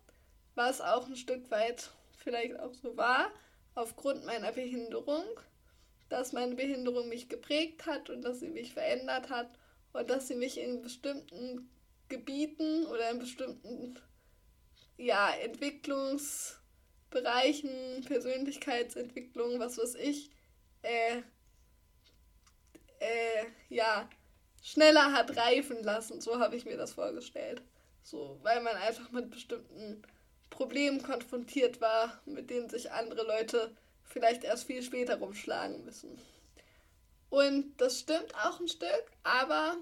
was auch ein Stück weit vielleicht auch so war, aufgrund meiner Behinderung, dass meine Behinderung mich geprägt hat und dass sie mich verändert hat und dass sie mich in bestimmten Gebieten oder in bestimmten ja, Entwicklungsbereichen, Persönlichkeitsentwicklung, was weiß ich, äh, äh, ja, schneller hat reifen lassen. So habe ich mir das vorgestellt. So, weil man einfach mit bestimmten Problemen konfrontiert war, mit denen sich andere Leute vielleicht erst viel später rumschlagen müssen. Und das stimmt auch ein Stück, aber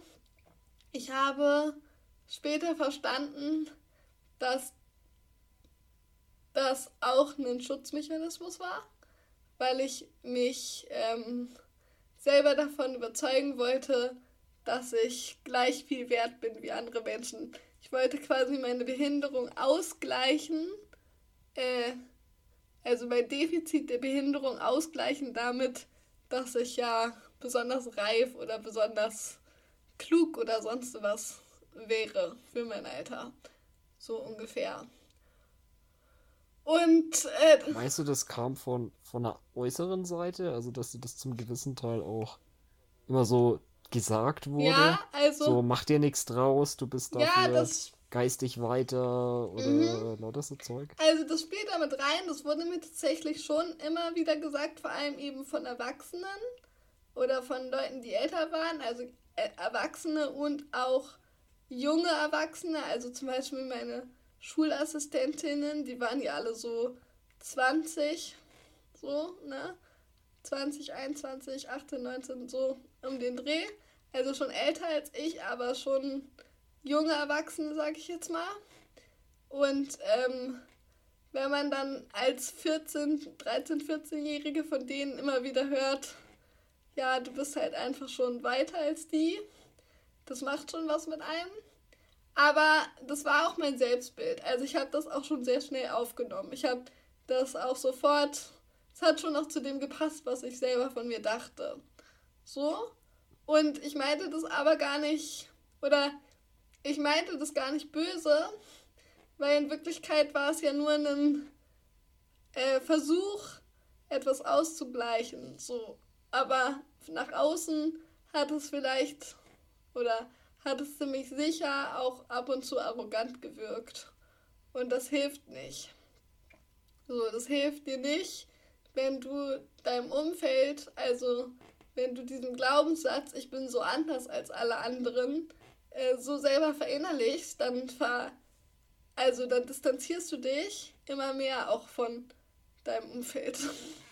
ich habe später verstanden, dass das auch ein Schutzmechanismus war, weil ich mich ähm, selber davon überzeugen wollte, dass ich gleich viel wert bin wie andere Menschen. Ich wollte quasi meine Behinderung ausgleichen, äh, also mein Defizit der Behinderung ausgleichen damit, dass ich ja besonders reif oder besonders klug oder sonst was wäre für mein Alter. So ungefähr. Und. Äh, Meinst du, das kam von, von der äußeren Seite? Also, dass du das zum gewissen Teil auch immer so gesagt wurde? Ja, also. So, mach dir nichts draus, du bist dafür ja, das, geistig weiter oder mhm. lauter so Zeug. Also, das spielt damit rein. Das wurde mir tatsächlich schon immer wieder gesagt, vor allem eben von Erwachsenen oder von Leuten, die älter waren. Also, äh, Erwachsene und auch junge Erwachsene, also zum Beispiel meine Schulassistentinnen, die waren ja alle so 20, so, ne? 20, 21, 18, 19, so um den Dreh. Also schon älter als ich, aber schon junge Erwachsene, sag ich jetzt mal. Und ähm, wenn man dann als 14, 13, 14-Jährige von denen immer wieder hört, ja, du bist halt einfach schon weiter als die, das macht schon was mit einem. Aber das war auch mein Selbstbild. Also ich habe das auch schon sehr schnell aufgenommen. Ich habe das auch sofort, es hat schon noch zu dem gepasst, was ich selber von mir dachte. So. Und ich meinte das aber gar nicht, oder ich meinte das gar nicht böse, weil in Wirklichkeit war es ja nur ein äh, Versuch, etwas auszugleichen. So. Aber nach außen hat es vielleicht, oder hat es ziemlich sicher auch ab und zu arrogant gewirkt. Und das hilft nicht. So, das hilft dir nicht, wenn du deinem Umfeld, also wenn du diesen Glaubenssatz, ich bin so anders als alle anderen, äh, so selber verinnerlichst, dann ver also dann distanzierst du dich immer mehr auch von deinem Umfeld.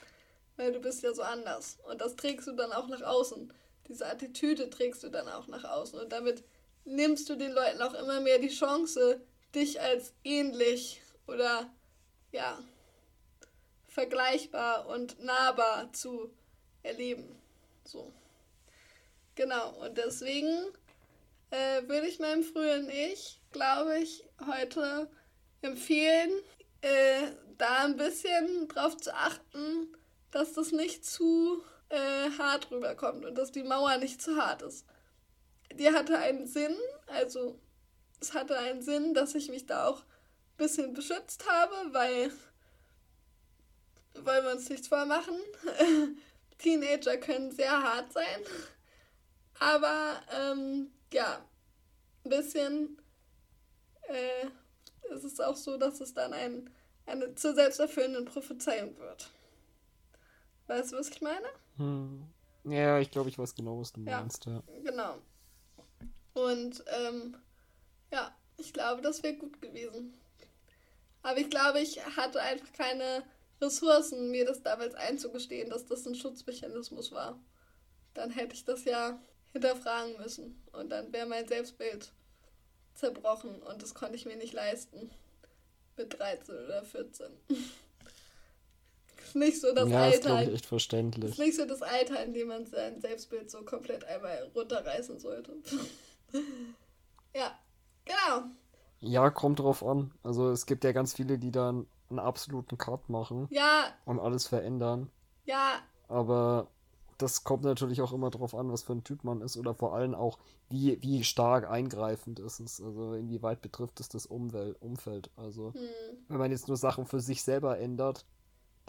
Weil du bist ja so anders. Und das trägst du dann auch nach außen diese Attitüde trägst du dann auch nach außen. Und damit nimmst du den Leuten auch immer mehr die Chance, dich als ähnlich oder ja, vergleichbar und nahbar zu erleben. So. Genau, und deswegen äh, würde ich meinem früheren Ich, glaube ich, heute empfehlen, äh, da ein bisschen drauf zu achten, dass das nicht zu äh, hart rüberkommt und dass die Mauer nicht zu hart ist. Die hatte einen Sinn, also es hatte einen Sinn, dass ich mich da auch ein bisschen beschützt habe, weil wollen wir uns nichts vormachen. Teenager können sehr hart sein. Aber ähm, ja, ein bisschen äh, ist es auch so, dass es dann ein, eine zur selbsterfüllenden Prophezeiung wird. Weißt du, was ich meine? Hm. Ja, ich glaube, ich weiß genau, was du meinst. Ja, genau. Und ähm, ja, ich glaube, das wäre gut gewesen. Aber ich glaube, ich hatte einfach keine Ressourcen, mir das damals einzugestehen, dass das ein Schutzmechanismus war. Dann hätte ich das ja hinterfragen müssen. Und dann wäre mein Selbstbild zerbrochen. Und das konnte ich mir nicht leisten. Mit 13 oder 14. Ist nicht so das ja, ist, Alter. glaube ich, echt verständlich. Ist nicht so das Alter, in dem man sein Selbstbild so komplett einmal runterreißen sollte. ja, genau. Ja, kommt drauf an. Also es gibt ja ganz viele, die dann einen absoluten Cut machen Ja, und alles verändern. ja, Aber das kommt natürlich auch immer drauf an, was für ein Typ man ist oder vor allem auch, wie, wie stark eingreifend ist es. Also inwieweit betrifft es das Umwelt, Umfeld. Also hm. wenn man jetzt nur Sachen für sich selber ändert,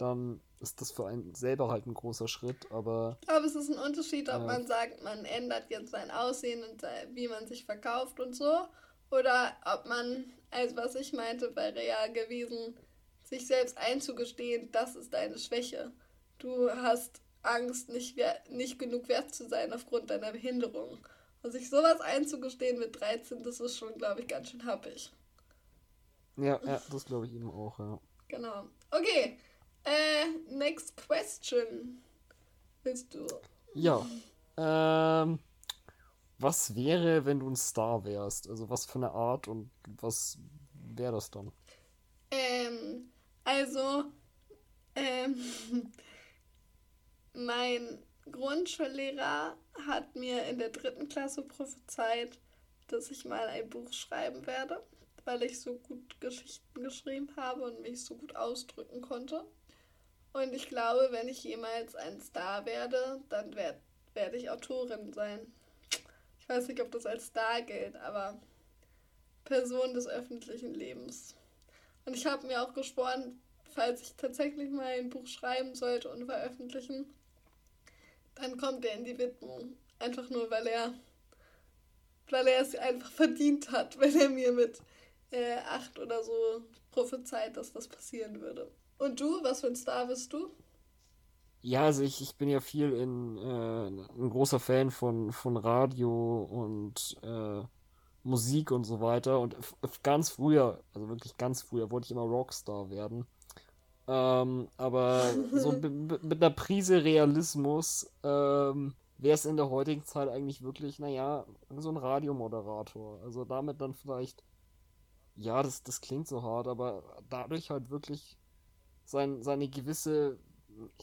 dann ist das für einen selber halt ein großer Schritt. Aber Ich glaube, es ist ein Unterschied, ob Ja. man sagt, man ändert jetzt sein Aussehen und wie man sich verkauft und so. Oder ob man, also was ich meinte bei Real gewesen, sich selbst einzugestehen, das ist deine Schwäche. Du hast Angst, nicht, nicht genug wert zu sein aufgrund deiner Behinderung. Und sich sowas einzugestehen mit 13, das ist schon, glaube ich, ganz schön happig. ja, ja, das glaube ich eben auch, ja. Genau. Okay. Äh, next question. Willst du? Ja. Ähm, was wäre, wenn du ein Star wärst? Also was für eine Art und was wäre das dann? Ähm, also, ähm, mein Grundschullehrer hat mir in der dritten Klasse prophezeit, dass ich mal ein Buch schreiben werde, weil ich so gut Geschichten geschrieben habe und mich so gut ausdrücken konnte. Und ich glaube, wenn ich jemals ein Star werde, dann werde werd ich Autorin sein. Ich weiß nicht, ob das als Star gilt, aber Person des öffentlichen Lebens. Und ich habe mir auch geschworen, falls ich tatsächlich mal ein Buch schreiben sollte und veröffentlichen, dann kommt er in die Widmung. Einfach nur, weil er, weil er es einfach verdient hat, wenn er mir mit äh, acht oder so prophezeit, dass das passieren würde. Und du, was für ein Star bist du? Ja, also ich, ich bin ja viel in äh, ein großer Fan von, von Radio und äh, Musik und so weiter. Und ganz früher, also wirklich ganz früher, wollte ich immer Rockstar werden. Ähm, aber so mit einer Prise Realismus ähm, wäre es in der heutigen Zeit eigentlich wirklich, naja, so ein Radiomoderator. Also damit dann vielleicht, ja, das, das klingt so hart, aber dadurch halt wirklich sein, seine gewisse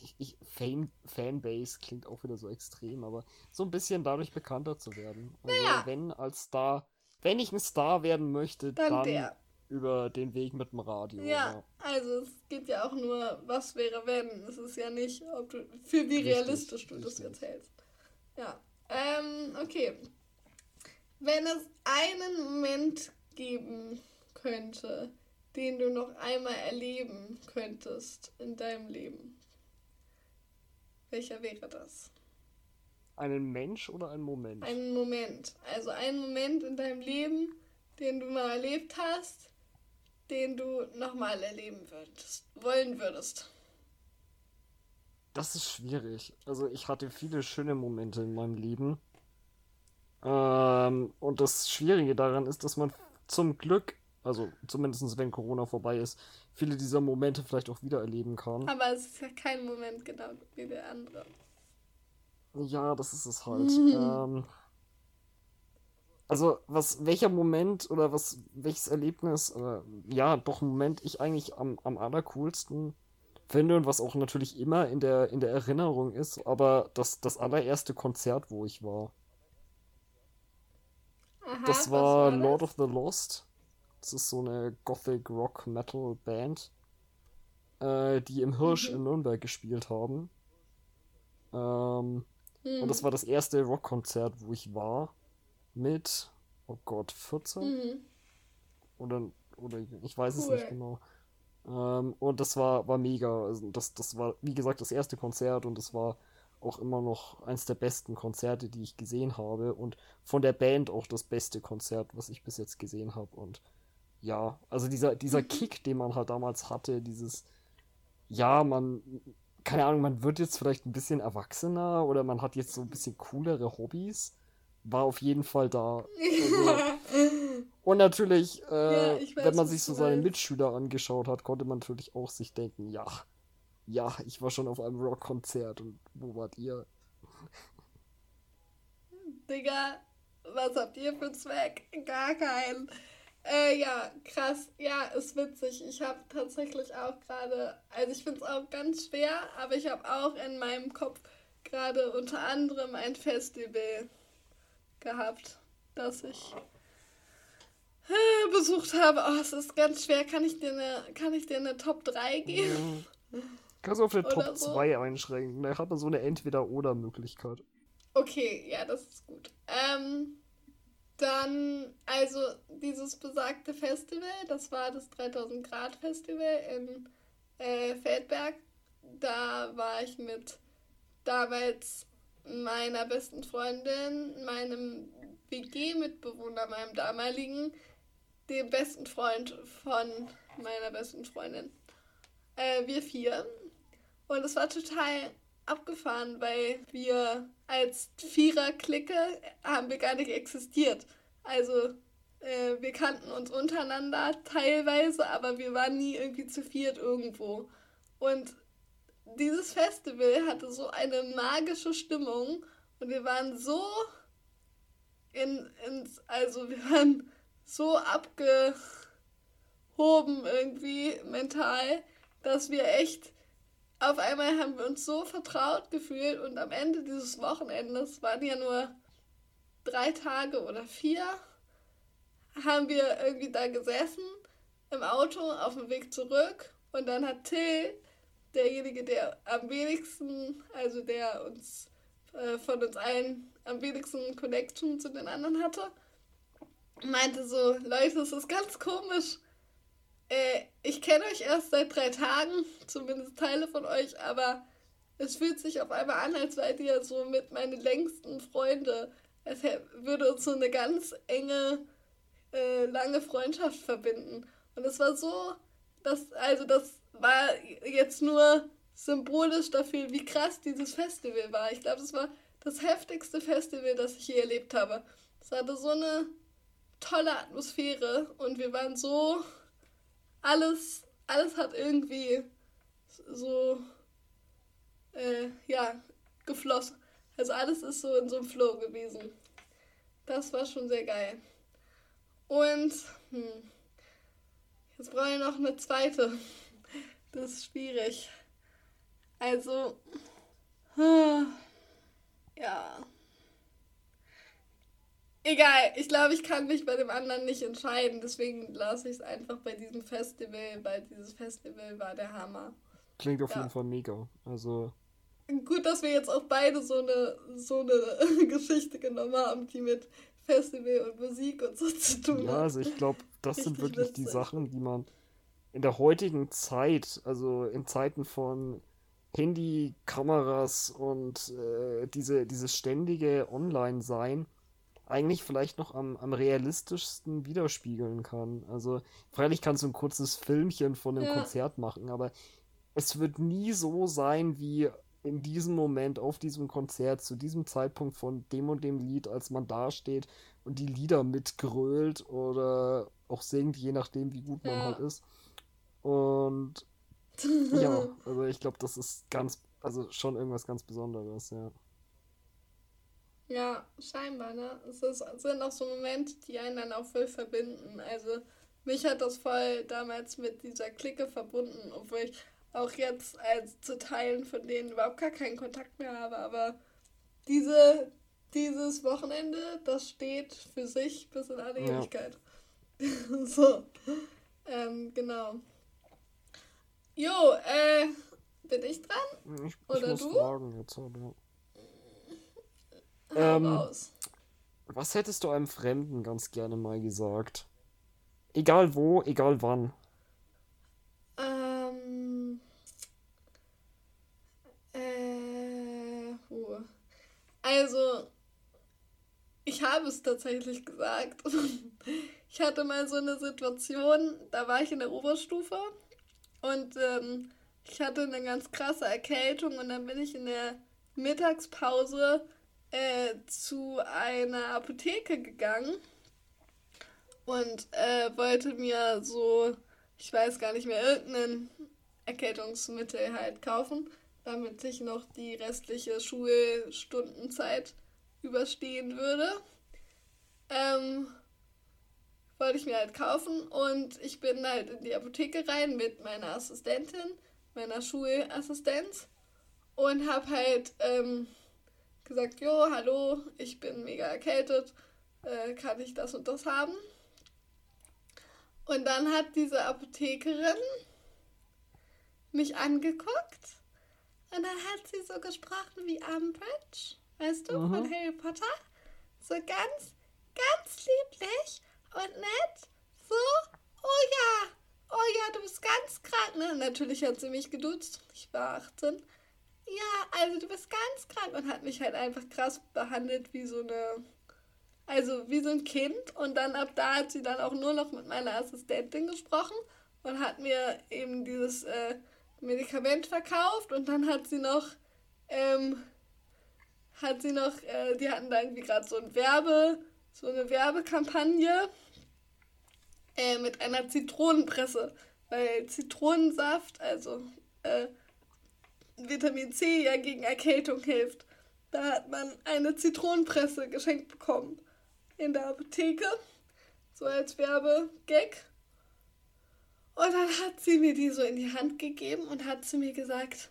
ich, ich, Fan, Fanbase klingt auch wieder so extrem, aber so ein bisschen dadurch bekannter zu werden. Also Naja. wenn als Star, wenn ich ein Star werden möchte, Dann dann der. über den Weg mit dem Radio. Ja, also es geht ja auch nur, was wäre wenn. Es ist ja nicht, ob du, für wie Richtig, realistisch du das richtig. jetzt hältst. Ja. Ähm, okay. Wenn es einen Moment geben könnte, den du noch einmal erleben könntest in deinem Leben, welcher wäre das? Einen Mensch oder ein Moment? Einen Moment. Also einen Moment in deinem Leben, den du mal erlebt hast, den du nochmal erleben würdest, wollen würdest. Das ist schwierig. Also ich hatte viele schöne Momente in meinem Leben. Ähm, und das Schwierige daran ist, dass man zum Glück, also zumindest wenn Corona vorbei ist, viele dieser Momente vielleicht auch wieder erleben kann. Aber es ist ja kein Moment genau wie der andere. Ja, das ist es halt. ähm, also, was, welcher Moment oder was, welches Erlebnis, oder ja, doch Moment ich eigentlich am, am allercoolsten finde und was auch natürlich immer in der, in der Erinnerung ist, aber das, das allererste Konzert, wo ich war. Aha, Das was war das? Lord of the Lost. Das ist so eine Gothic Rock Metal Band, äh, die im Hirsch Mhm. in Nürnberg gespielt haben. Ähm, Hm. und das war das erste Rockkonzert, wo ich war. Mit, oh Gott, 14? Mhm. Oder, oder ich weiß es Cool. nicht genau. Ähm, und das war, war mega. Also das, das war, wie gesagt, das erste Konzert und das war auch immer noch eins der besten Konzerte, die ich gesehen habe. Und von der Band auch das beste Konzert, was ich bis jetzt gesehen habe. Und ja, also dieser, dieser Kick, den man halt damals hatte, dieses, ja, man, keine Ahnung, man wird jetzt vielleicht ein bisschen erwachsener oder man hat jetzt so ein bisschen coolere Hobbys, war auf jeden Fall da. Also, und natürlich, äh, Ja, weiß, wenn man sich so seine. Mitschüler angeschaut hat, konnte man natürlich auch sich denken, ja, ja, ich war schon auf einem Rockkonzert und wo wart ihr? Digga, was habt ihr für einen Zweck? Gar keinen. Äh, ja, krass. Ja, ist witzig. Ich habe tatsächlich auch gerade, also ich finde es auch ganz schwer, aber ich habe auch in meinem Kopf gerade unter anderem ein Festival gehabt, das ich äh, besucht habe. Oh, es ist ganz schwer. Kann ich dir eine, kann ich dir eine Top 3 geben? Ja. Kannst du auf eine Top so? 2 einschränken. Da hat man so eine Entweder-Oder-Möglichkeit. Okay, ja, das ist gut. Ähm, dann, also dieses besagte Festival, das war das 3000 Grad Festival in äh, Feldberg. Da war ich mit damals meiner besten Freundin, meinem WG-Mitbewohner, meinem damaligen, dem besten Freund von meiner besten Freundin. Äh, wir vier. Und es war total abgefahren, weil wir als Vierer-Clique haben wir gar nicht existiert. Also äh, wir kannten uns untereinander teilweise, aber wir waren nie irgendwie zu viert irgendwo. Und dieses Festival hatte so eine magische Stimmung und wir waren so in, ins, also wir waren so abgehoben irgendwie mental, dass wir echt auf einmal haben wir uns so vertraut gefühlt und am Ende dieses Wochenendes waren ja nur drei Tage oder vier, haben wir irgendwie da gesessen im Auto auf dem Weg zurück und dann hat Till, derjenige, der am wenigsten, also der uns äh, von uns allen am wenigsten Connection zu den anderen hatte, meinte so, Leute, es ist ganz komisch äh, ich kenne euch erst seit drei Tagen, zumindest Teile von euch, aber es fühlt sich auf einmal an, als seid ihr so mit meinen längsten Freunde. Es würde uns so eine ganz enge, äh, lange Freundschaft verbinden. Und es war so, dass, also das war jetzt nur symbolisch dafür, wie krass dieses Festival war. Ich glaube, es war das heftigste Festival, das ich je erlebt habe. Es hatte so eine tolle Atmosphäre und wir waren so alles, alles hat irgendwie so, äh, ja, geflossen. Also alles ist so in so einem Flow gewesen. Das war schon sehr geil. Und, hm, jetzt brauche ich noch eine zweite. Das ist schwierig. Also, ja. Egal, ich glaube, ich kann mich bei dem anderen nicht entscheiden. Deswegen lasse ich es einfach bei diesem Festival, weil dieses Festival war der Hammer. Klingt auf ja. jeden Fall mega. Also. Gut, dass wir jetzt auch beide so eine, so eine Geschichte genommen haben, die mit Festival und Musik und so zu tun ja, hat. Ja, also ich glaube, das sind wirklich witzig. die Sachen, die man in der heutigen Zeit, also in Zeiten von Handy, Kameras und äh, diese, dieses ständige Online-Sein, eigentlich vielleicht noch am, am realistischsten widerspiegeln kann. Also, freilich kannst du ein kurzes Filmchen von einem ja. Konzert machen, aber es wird nie so sein wie in diesem Moment auf diesem Konzert zu diesem Zeitpunkt von dem und dem Lied, als man dasteht und die Lieder mitgrölt oder auch singt, je nachdem, wie gut man ja. halt ist. Und ja, also ich glaube, das ist ganz, also schon irgendwas ganz Besonderes, ja. Ja, scheinbar, ne? Es, ist, sind auch so Momente, die einen dann auch voll verbinden. Also, mich hat das voll damals mit dieser Clique verbunden, obwohl ich auch jetzt als zu Teilen von denen überhaupt gar keinen Kontakt mehr habe. Aber diese, dieses Wochenende, das steht für sich bis in alle ja. Ewigkeit. so. Ähm, genau. Jo, äh, bin ich dran? Ich, ich Oder muss du? fragen jetzt, aber. Ähm, was hättest du einem Fremden ganz gerne mal gesagt? Egal wo, egal wann. Ähm. Äh. Wo? Also. Ich habe es tatsächlich gesagt. ich hatte mal so eine Situation, da war ich in der Oberstufe und ähm, ich hatte eine ganz krasse Erkältung und dann bin ich in der Mittagspause äh, zu einer Apotheke gegangen und äh, wollte mir so, ich weiß gar nicht mehr, irgendein Erkältungsmittel halt kaufen, damit ich noch die restliche Schulstundenzeit überstehen würde. Ähm, wollte ich mir halt kaufen und ich bin halt in die Apotheke rein mit meiner Assistentin, meiner Schulassistenz und habe halt ähm, gesagt, jo, hallo, ich bin mega erkältet, äh, kann ich das und das haben? Und dann hat diese Apothekerin mich angeguckt und dann hat sie so gesprochen wie Umbridge, weißt du, mhm. von Harry Potter. So ganz, ganz lieblich und nett. So, oh ja, oh ja, du bist ganz krank. Ne? Natürlich hat sie mich geduzt. Ich war 18. Ja, also du bist ganz krank und hat mich halt einfach krass behandelt wie so eine, also wie so ein Kind. Und dann ab da hat sie dann auch nur noch mit meiner Assistentin gesprochen und hat mir eben dieses äh, Medikament verkauft und dann hat sie noch, ähm, hat sie noch, äh, die hatten da irgendwie gerade so ein Werbe, so eine Werbekampagne äh, mit einer Zitronenpresse, weil Zitronensaft, also äh, Vitamin C ja gegen Erkältung hilft. Da hat man eine Zitronenpresse geschenkt bekommen in der Apotheke, so als Werbegag. Und dann hat sie mir die so in die Hand gegeben und hat zu mir gesagt,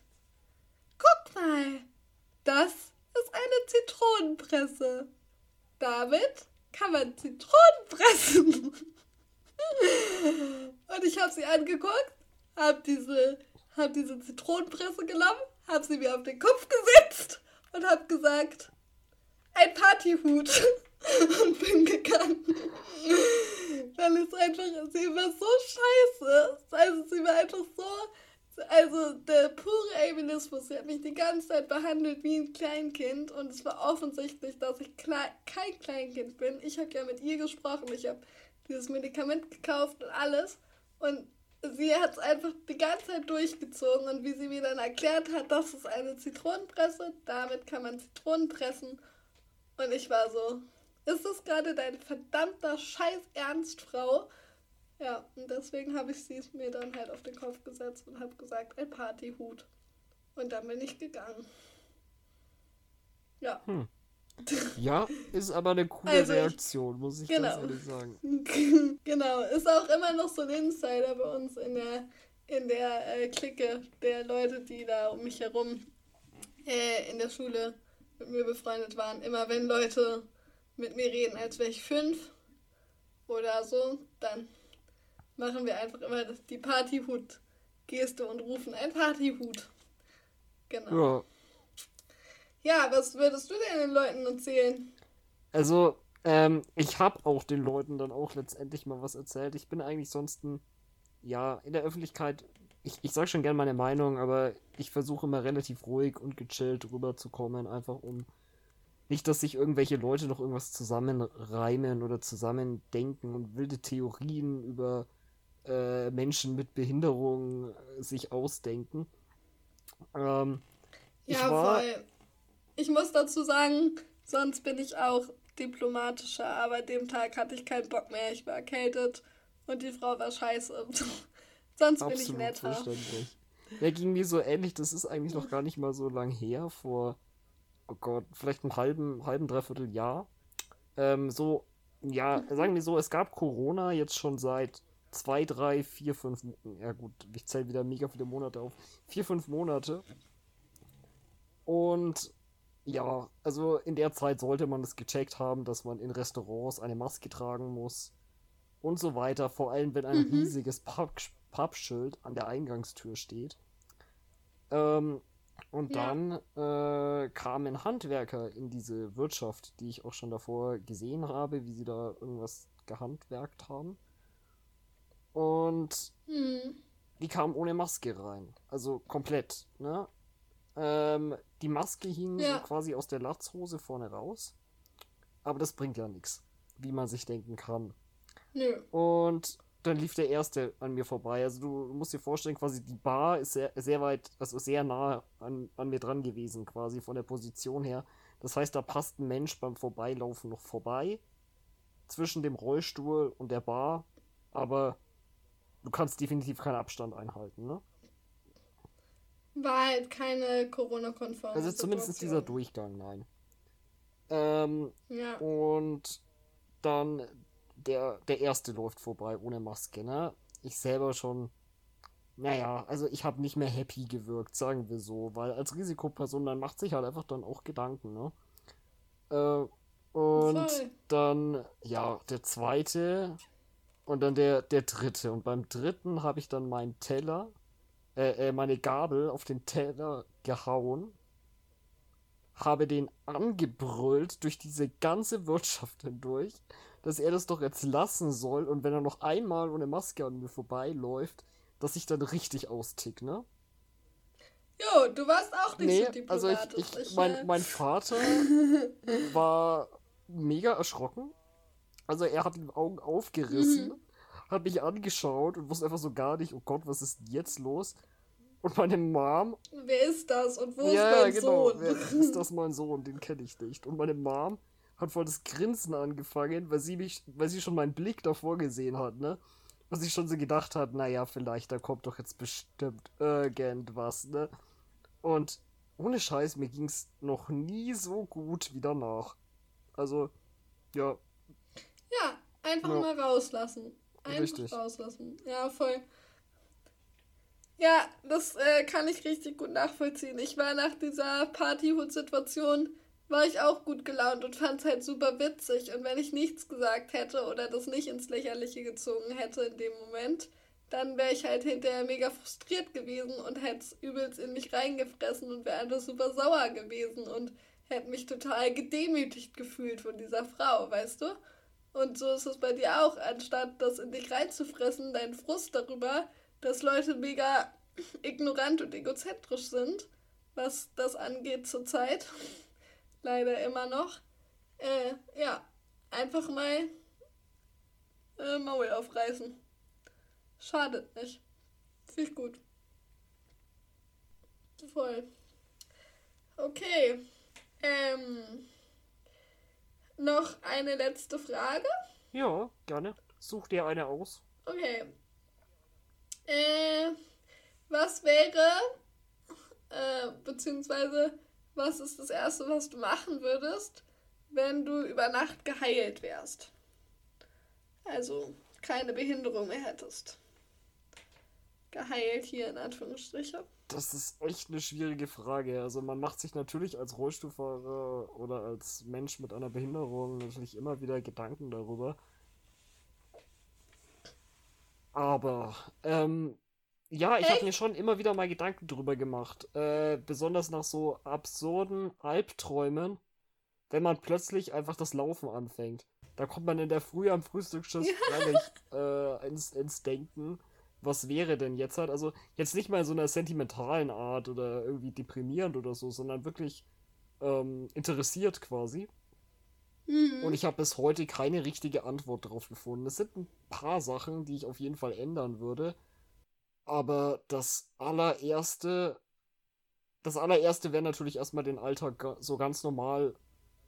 guck mal, das ist eine Zitronenpresse. Damit kann man Zitronen pressen. und ich habe sie angeguckt, habe diese, hab diese Zitronenpresse genommen, habe sie mir auf den Kopf gesetzt und habe gesagt, ein Partyhut und bin gegangen. Weil es einfach, sie war so scheiße. Also sie war einfach so, also der pure Ableismus. Sie hat mich die ganze Zeit behandelt wie ein Kleinkind und es war offensichtlich, dass ich kein Kleinkind bin. Ich habe ja mit ihr gesprochen, ich habe dieses Medikament gekauft und alles und sie hat es einfach die ganze Zeit durchgezogen und wie sie mir dann erklärt hat, das ist eine Zitronenpresse, damit kann man Zitronen pressen und ich war so, ist das gerade dein verdammter Scheiß Ernst, Frau? Ja, und deswegen habe ich sie mir dann halt auf den Kopf gesetzt und habe gesagt, ein Partyhut. Und dann bin ich gegangen. Ja. Hm. Ja, ist aber eine coole also Reaktion, muss ich genau. ganz ehrlich sagen. genau, ist auch immer noch so ein Insider bei uns in der, in der äh, Clique der Leute, die da um mich herum äh, in der Schule mit mir befreundet waren. Immer wenn Leute mit mir reden, als wäre ich fünf oder so, dann machen wir einfach immer die Partyhut-Geste und rufen ein Partyhut. Genau. Ja. Ja, was würdest du denn den Leuten erzählen? Also, ähm, ich habe auch den Leuten dann auch letztendlich mal was erzählt. Ich bin eigentlich sonst ein, ja, in der Öffentlichkeit, ich, ich sage schon gern meine Meinung, aber ich versuche immer relativ ruhig und gechillt rüberzukommen, einfach um nicht, dass sich irgendwelche Leute noch irgendwas zusammenreimen oder zusammendenken und wilde Theorien über äh, Menschen mit Behinderung äh, sich ausdenken. Ähm, ja, ich war, voll. Ich muss dazu sagen, sonst bin ich auch diplomatischer, aber dem Tag hatte ich keinen Bock mehr. Ich war erkältet und die Frau war scheiße. sonst bin ich netter. Verständlich. Ja, ging mir so ähnlich. Das ist eigentlich noch gar nicht mal so lang her. Vor oh Gott, vielleicht einem halben, halben, dreiviertel Jahr. Ähm, so, ja, sagen wir so, es gab Corona jetzt schon seit zwei, drei, vier, fünf, ja gut, ich zähle wieder mega viele Monate auf, vier, fünf Monate. Und ja, also in der Zeit sollte man es gecheckt haben, dass man in Restaurants eine Maske tragen muss und so weiter, vor allem wenn ein mhm. riesiges Pappschild an der Eingangstür steht. Ähm, und ja. dann äh, kamen Handwerker in diese Wirtschaft, die ich auch schon davor gesehen habe, wie sie da irgendwas gehandwerkt haben. Und hm. die kamen ohne Maske rein. Also komplett, ne? Ähm, die Maske hing ja. so quasi aus der Latzhose vorne raus. Aber das bringt ja nichts, wie man sich denken kann. Nö. Und dann lief der erste an mir vorbei. Also du musst dir vorstellen, quasi die Bar ist sehr, sehr weit, also sehr nah an, an mir dran gewesen, quasi von der Position her. Das heißt, da passt ein Mensch beim Vorbeilaufen noch vorbei. Zwischen dem Rollstuhl und der Bar. Aber du kannst definitiv keinen Abstand einhalten, ne? War halt keine Corona-konforme. Also zumindest dieser Durchgang, nein. Ähm, ja. Und dann der, der erste läuft vorbei ohne Maske, ne? Ich selber schon, naja, also ich habe nicht mehr happy gewirkt, sagen wir so, weil als Risikoperson, dann macht sich halt einfach dann auch Gedanken, ne? Äh, und Voll. dann, ja, der zweite und dann der, der dritte. Und beim dritten habe ich dann meinen Teller, äh, äh, meine Gabel auf den Teller gehauen, habe den angebrüllt durch diese ganze Wirtschaft hindurch, dass er das doch jetzt lassen soll und wenn er noch einmal ohne Maske an mir vorbeiläuft, dass ich dann richtig austick, ne? Jo, du warst auch nicht Nee, so also ich, diplomatisch. ich, mein, äh, mein Vater war mega erschrocken. Also er hat die Augen aufgerissen, Mhm. Hat mich angeschaut und wusste einfach so gar nicht, oh Gott, was ist denn jetzt los? Und meine Mom, Wer ist das und wo ja, ist mein genau, Sohn? wer ist das mein Sohn? Den kenne ich nicht. Und meine Mom hat voll das Grinsen angefangen, weil sie mich, weil sie schon meinen Blick davor gesehen hat, ne? Und sie schon so gedacht hat, naja, vielleicht, da kommt doch jetzt bestimmt irgendwas, ne? Und ohne Scheiß, mir ging's noch nie so gut wie danach. Also, ja, Ja, einfach Ja. mal rauslassen. Einfach Richtig. rauslassen. Ja, voll. Ja, das äh, kann ich richtig gut nachvollziehen. Ich war nach dieser Partyhut-Situation, war ich auch gut gelaunt und fand es halt super witzig. Und wenn ich nichts gesagt hätte oder das nicht ins Lächerliche gezogen hätte in dem Moment, dann wäre ich halt hinterher mega frustriert gewesen und hätte es übelst in mich reingefressen und wäre einfach super sauer gewesen und hätte mich total gedemütigt gefühlt von dieser Frau, weißt du? Und so ist es bei dir auch, anstatt das in dich reinzufressen, dein Frust darüber, dass Leute mega ignorant und egozentrisch sind, was das angeht zurzeit. Leider immer noch. Äh, ja, einfach mal äh, Maul aufreißen. Schadet nicht. Finde ich gut. Voll. Okay. Ähm, noch eine letzte Frage. ja, gerne. Such dir eine aus. Okay. Äh, was wäre, äh, beziehungsweise, was ist das Erste, was du machen würdest, wenn du über Nacht geheilt wärst? Also, keine Behinderung mehr hättest. Geheilt hier in Anführungsstriche. Das ist echt eine schwierige Frage. Also man macht sich natürlich als Rollstuhlfahrer oder als Mensch mit einer Behinderung natürlich immer wieder Gedanken darüber. Aber, ähm, ja, ich habe mir schon immer wieder mal Gedanken drüber gemacht. Äh, besonders nach so absurden Albträumen, wenn man plötzlich einfach das Laufen anfängt. Da kommt man in der Früh am Frühstücksschiss freilich äh, ins, ins Denken, was wäre denn jetzt halt? Also jetzt nicht mal in so einer sentimentalen Art oder irgendwie deprimierend oder so, sondern wirklich ähm, interessiert quasi. Mhm. Und ich habe bis heute keine richtige Antwort darauf gefunden. Es sind ein paar Sachen, die ich auf jeden Fall ändern würde. Aber das allererste, das allererste wäre natürlich erstmal den Alltag so ganz normal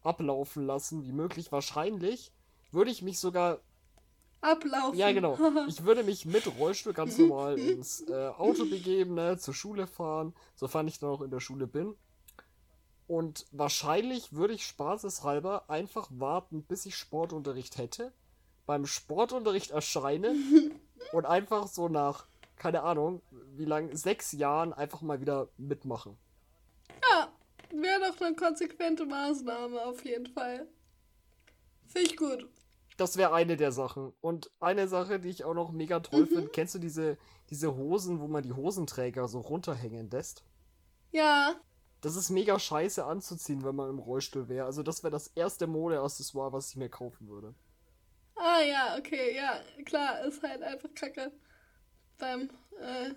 ablaufen lassen wie möglich. Wahrscheinlich würde ich mich sogar Ablaufen. ja, genau. Ich würde mich mit Rollstuhl ganz normal ins äh, Auto begeben, ne, zur Schule fahren, sofern ich dann auch in der Schule bin. Und wahrscheinlich würde ich spaßeshalber einfach warten, bis ich Sportunterricht hätte, beim Sportunterricht erscheine und einfach so nach, keine Ahnung, wie lang, sechs Jahren einfach mal wieder mitmachen. Ja, wäre doch eine konsequente Maßnahme auf jeden Fall. Finde ich gut. Das wäre eine der Sachen. Und eine Sache, die ich auch noch mega toll finde, kennst du diese, diese Hosen, wo man die Hosenträger so runterhängen lässt? Ja, Das ist mega scheiße anzuziehen, wenn man im Rollstuhl wäre. Also das wäre das erste Modeaccessoire, was ich mir kaufen würde. Ah ja, okay, ja, klar, ist halt einfach kacke beim, äh,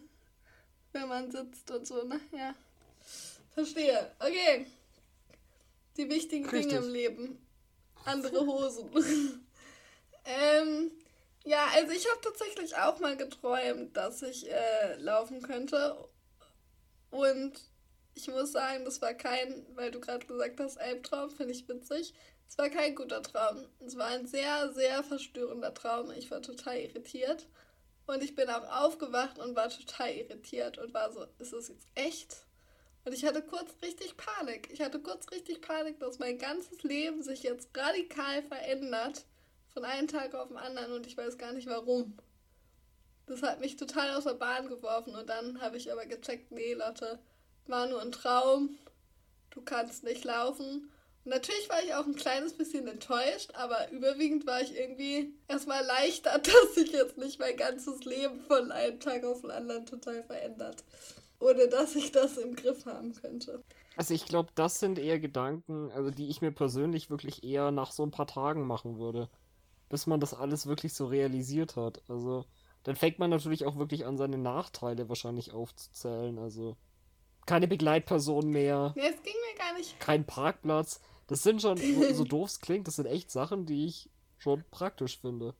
wenn man sitzt und so, ne? Ja. Verstehe. Okay. Die wichtigen Dinge Richtig. im Leben. Andere Hosen. ähm, ja, also ich habe tatsächlich auch mal geträumt, dass ich äh, laufen könnte. Und ich muss sagen, das war kein, weil du gerade gesagt hast, Albtraum, finde ich witzig. Es war kein guter Traum. Es war ein sehr, sehr verstörender Traum. Ich war total irritiert. Und ich bin auch aufgewacht und war total irritiert und war so, ist das jetzt echt? Und ich hatte kurz richtig Panik. Ich hatte kurz richtig Panik, dass mein ganzes Leben sich jetzt radikal verändert Von einem Tag auf den anderen und ich weiß gar nicht warum. Das hat mich total aus der Bahn geworfen und dann habe ich aber gecheckt, nee, Lotte, war nur ein Traum. Du kannst nicht laufen. Und natürlich war ich auch ein kleines bisschen enttäuscht, aber überwiegend war ich irgendwie erstmal erleichtert, dass sich jetzt nicht mein ganzes Leben von einem Tag auf den anderen total verändert. Ohne dass ich das im Griff haben könnte. Also ich glaube, das sind eher Gedanken, also die ich mir persönlich wirklich eher nach so ein paar Tagen machen würde. Bis man das alles wirklich so realisiert hat. Also dann fängt man natürlich auch wirklich an, seine Nachteile wahrscheinlich aufzuzählen. Also keine Begleitperson mehr. Nee, es ging mir gar nicht. Kein Parkplatz. Das sind schon, so doof es klingt, das sind echt Sachen, die ich schon praktisch finde.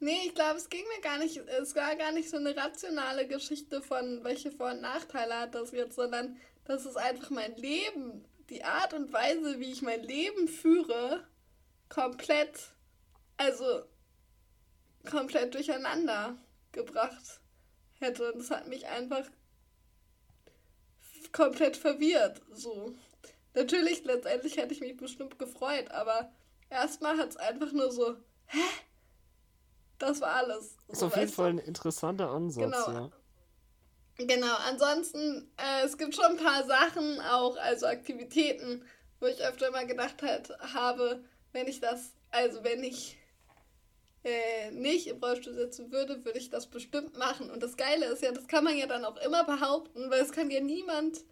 Nee, ich glaube, es ging mir gar nicht, es war gar nicht so eine rationale Geschichte von, welche Vor- und Nachteile hat das jetzt, sondern das ist einfach mein Leben, die Art und Weise, wie ich mein Leben führe, komplett, also komplett durcheinander gebracht hätte. Und das hat mich einfach komplett verwirrt. So. Natürlich, letztendlich hätte ich mich bestimmt gefreut, aber erstmal hat es einfach nur so, hä? Das war alles. Ist auf jeden Fall ein interessanter Ansatz, genau. ja. Genau, ansonsten, äh, es gibt schon ein paar Sachen auch, also Aktivitäten, wo ich öfter mal gedacht halt, habe, wenn ich das, also wenn ich äh, nicht im Rollstuhl sitzen würde, würde ich das bestimmt machen. Und das Geile ist ja, das kann man ja dann auch immer behaupten, weil es kann ja niemand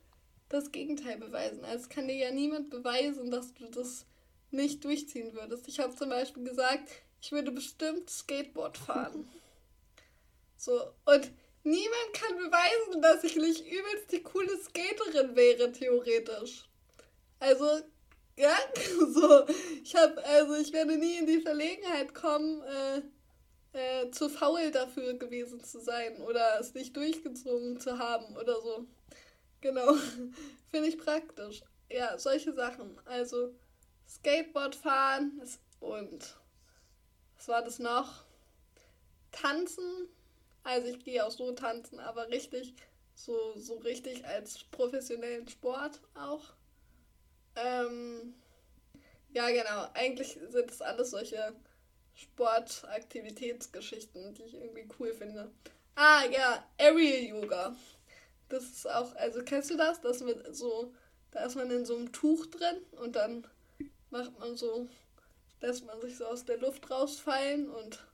das Gegenteil beweisen. Also es kann dir ja niemand beweisen, dass du das nicht durchziehen würdest. Ich habe zum Beispiel gesagt, ich würde bestimmt Skateboard fahren. So, und niemand kann beweisen, dass ich nicht übelst die coole Skaterin wäre, theoretisch. Also, ja, so, ich habe, also ich werde nie in die Verlegenheit kommen, äh, äh, zu faul dafür gewesen zu sein oder es nicht durchgezogen zu haben oder so. Genau, finde ich praktisch. Ja, solche Sachen. Also Skateboard fahren und was war das noch? Tanzen. Also ich gehe auch so tanzen, aber richtig, so, so richtig als professionellen Sport auch. Ähm, ja, genau. Eigentlich sind es alles solche Sportaktivitätsgeschichten, die ich irgendwie cool finde. Ah, ja, Aerial Yoga. Das ist auch, also kennst du das? Das mit so, da ist man in so einem Tuch drin und dann macht man so, lässt man sich so aus der Luft rausfallen und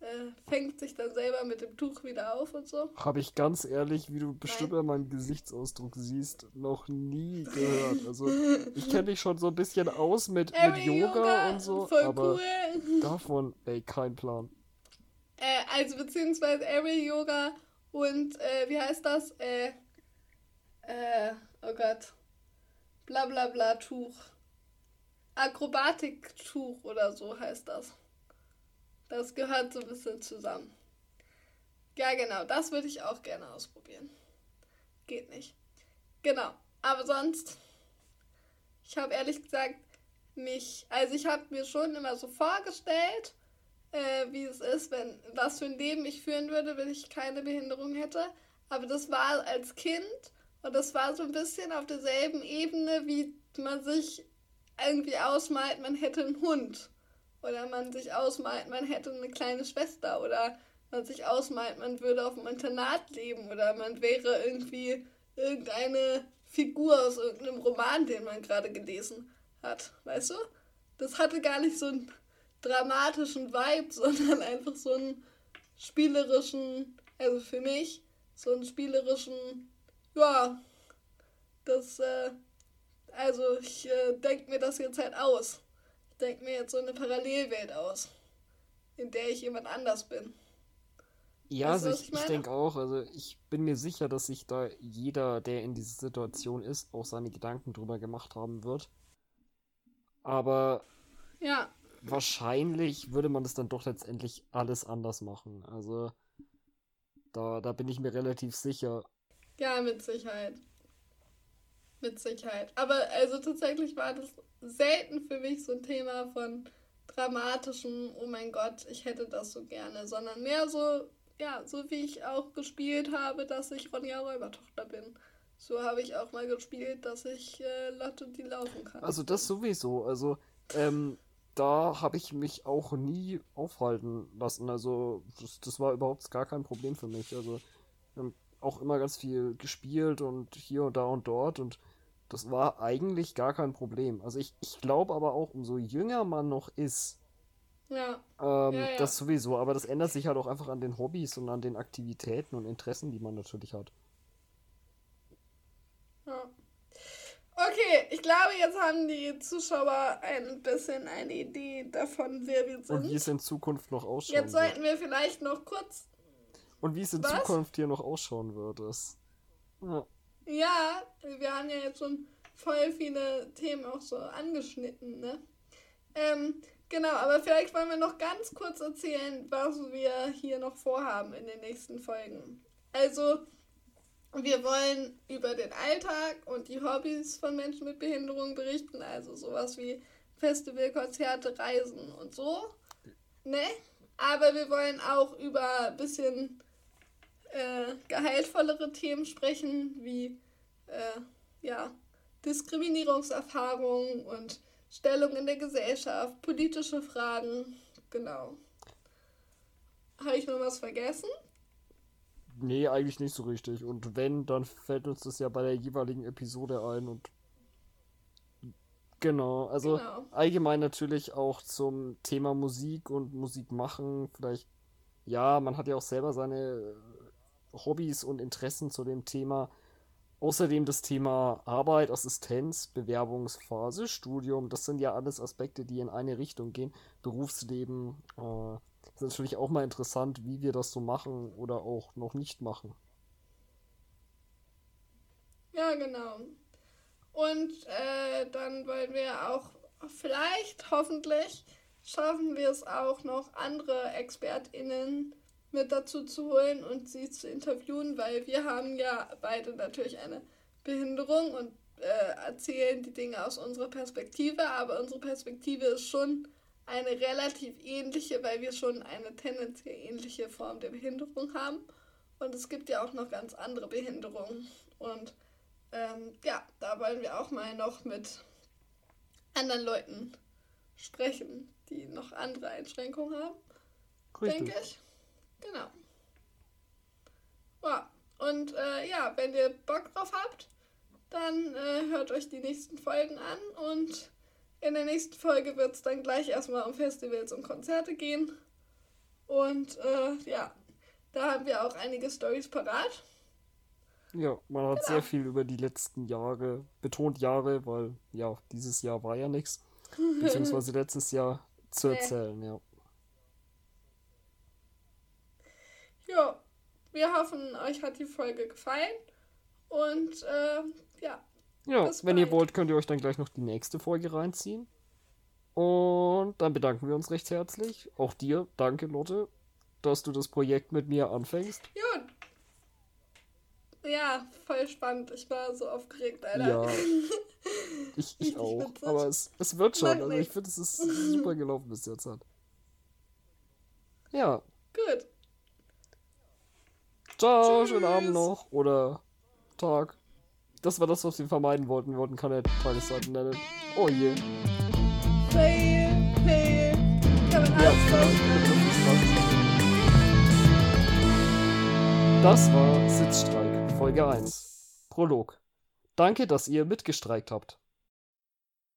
äh, fängt sich dann selber mit dem Tuch wieder auf und so. Habe ich ganz ehrlich, wie du bestimmt an meinem Gesichtsausdruck siehst, noch nie gehört. Also ich kenne dich schon so ein bisschen aus mit, mit Yoga, Yoga, und so, aber cool. davon, ey, kein Plan. Äh, also beziehungsweise Aerial Yoga und äh, wie heißt das? Äh, äh, oh Gott. Bla bla bla Tuch. Akrobatiktuch oder so heißt das. Das gehört so ein bisschen zusammen. Ja, genau, das würde ich auch gerne ausprobieren. Geht nicht. Genau, aber sonst, ich habe ehrlich gesagt mich, also ich habe mir schon immer so vorgestellt, äh, wie es ist, wenn, was für ein Leben ich führen würde, wenn ich keine Behinderung hätte. Aber das war als Kind und das war so ein bisschen auf derselben Ebene, wie man sich irgendwie ausmalt, man hätte einen Hund. Oder man sich ausmalt, man hätte eine kleine Schwester. Oder man sich ausmalt, man würde auf dem Internat leben. Oder man wäre irgendwie irgendeine Figur aus irgendeinem Roman, den man gerade gelesen hat. Weißt du? Das hatte gar nicht so einen dramatischen Vibe, sondern einfach so einen spielerischen, also für mich, so einen spielerischen, ja, das, äh, also ich äh, denke mir das jetzt halt aus. Denke mir jetzt so eine Parallelwelt aus, in der ich jemand anders bin. Ja, weißt also ich, ich, ich denke auch, also ich bin mir sicher, dass sich da jeder, der in dieser Situation ist, auch seine Gedanken drüber gemacht haben wird. Aber ja. wahrscheinlich würde man das dann doch letztendlich alles anders machen. Also da, da bin ich mir relativ sicher. Ja, mit Sicherheit. Mit Sicherheit. Aber also tatsächlich war das selten für mich so ein Thema von dramatischem, oh mein Gott, ich hätte das so gerne, sondern mehr so, ja, so wie ich auch gespielt habe, dass ich Ronja Räubertochter bin. So habe ich auch mal gespielt, dass ich äh, Lotte, die laufen kann. Also das sowieso. Also, ähm, da habe ich mich auch nie aufhalten lassen. Also, das, das war überhaupt gar kein Problem für mich. Also, wir haben auch immer ganz viel gespielt und hier und da und dort und das war eigentlich gar kein Problem. Also, ich, ich glaube aber auch, umso jünger man noch ist, Ja. ähm, Ja, ja. das sowieso, aber das ändert sich halt auch einfach an den Hobbys und an den Aktivitäten und Interessen, die man natürlich hat. ja. Okay, ich glaube, jetzt haben die Zuschauer ein bisschen eine Idee davon, wer wir Und wie sind. es in Zukunft noch ausschauen Jetzt wird. sollten wir vielleicht noch kurz. Und wie es in Was? Zukunft hier noch ausschauen wird. Das, ja. Ja, wir haben ja jetzt schon voll viele Themen auch so angeschnitten, ne? Ähm, genau, aber vielleicht wollen wir noch ganz kurz erzählen, was wir hier noch vorhaben in den nächsten Folgen. Also, wir wollen über den Alltag und die Hobbys von Menschen mit Behinderung berichten, also sowas wie Festival, Konzerte, Reisen und so. Ne? Aber wir wollen auch über ein bisschen äh, gehaltvollere Themen sprechen, wie äh, ja, Diskriminierungserfahrungen und Stellung in der Gesellschaft, politische Fragen. Genau. Habe ich noch was vergessen? Nee, eigentlich nicht so richtig. Und wenn, dann fällt uns das ja bei der jeweiligen Episode ein und genau, also Genau. allgemein natürlich auch zum Thema Musik und Musik machen. Vielleicht, ja, man hat ja auch selber seine Hobbys und Interessen zu dem Thema. Außerdem das Thema Arbeit, Assistenz, Bewerbungsphase, Studium, das sind ja alles Aspekte, die in eine Richtung gehen. Berufsleben, äh, ist natürlich auch mal interessant, wie wir das so machen oder auch noch nicht machen. Ja, genau. Und äh, dann wollen wir auch vielleicht, hoffentlich, schaffen wir es auch noch andere ExpertInnen mit dazu zu holen und sie zu interviewen, weil wir haben ja beide natürlich eine Behinderung und äh, erzählen die Dinge aus unserer Perspektive, aber unsere Perspektive ist schon eine relativ ähnliche, weil wir schon eine tendenziell ähnliche Form der Behinderung haben. Und es gibt ja auch noch ganz andere Behinderungen. Und ähm, ja, da wollen wir auch mal noch mit anderen Leuten sprechen, die noch andere Einschränkungen haben, Richtig. denke ich. Genau. Ja, und äh, ja, wenn ihr Bock drauf habt, dann äh, hört euch die nächsten Folgen an und in der nächsten Folge wird es dann gleich erstmal um Festivals und Konzerte gehen. Und äh, ja, da haben wir auch einige Stories parat. Ja, man hat sehr viel über die letzten Jahre, betont Jahre, weil ja, dieses Jahr war ja nichts, beziehungsweise letztes Jahr zu erzählen, ja. Ja, wir hoffen, euch hat die Folge gefallen. Und äh, ja, Ja, wenn ihr bald. wollt, könnt ihr euch dann gleich noch die nächste Folge reinziehen. Und dann bedanken wir uns recht herzlich. Auch dir, danke Lotte, dass du das Projekt mit mir anfängst. gut. Ja, voll spannend. Ich war so aufgeregt, Alter. Ja, ich, ich auch. witzig. Aber es, es wird schon. Also ich finde, es ist super gelaufen bis jetzt. Halt. Ja, Gut. Ciao, Tschüss. schönen Abend noch. Oder Tag. Das war das, was wir vermeiden wollten. Wir wollten keine Tageszeiten nennen. Oh je. Fail. Das war Sitzstreik, Folge 1. Prolog. Danke, dass ihr mitgestreikt habt.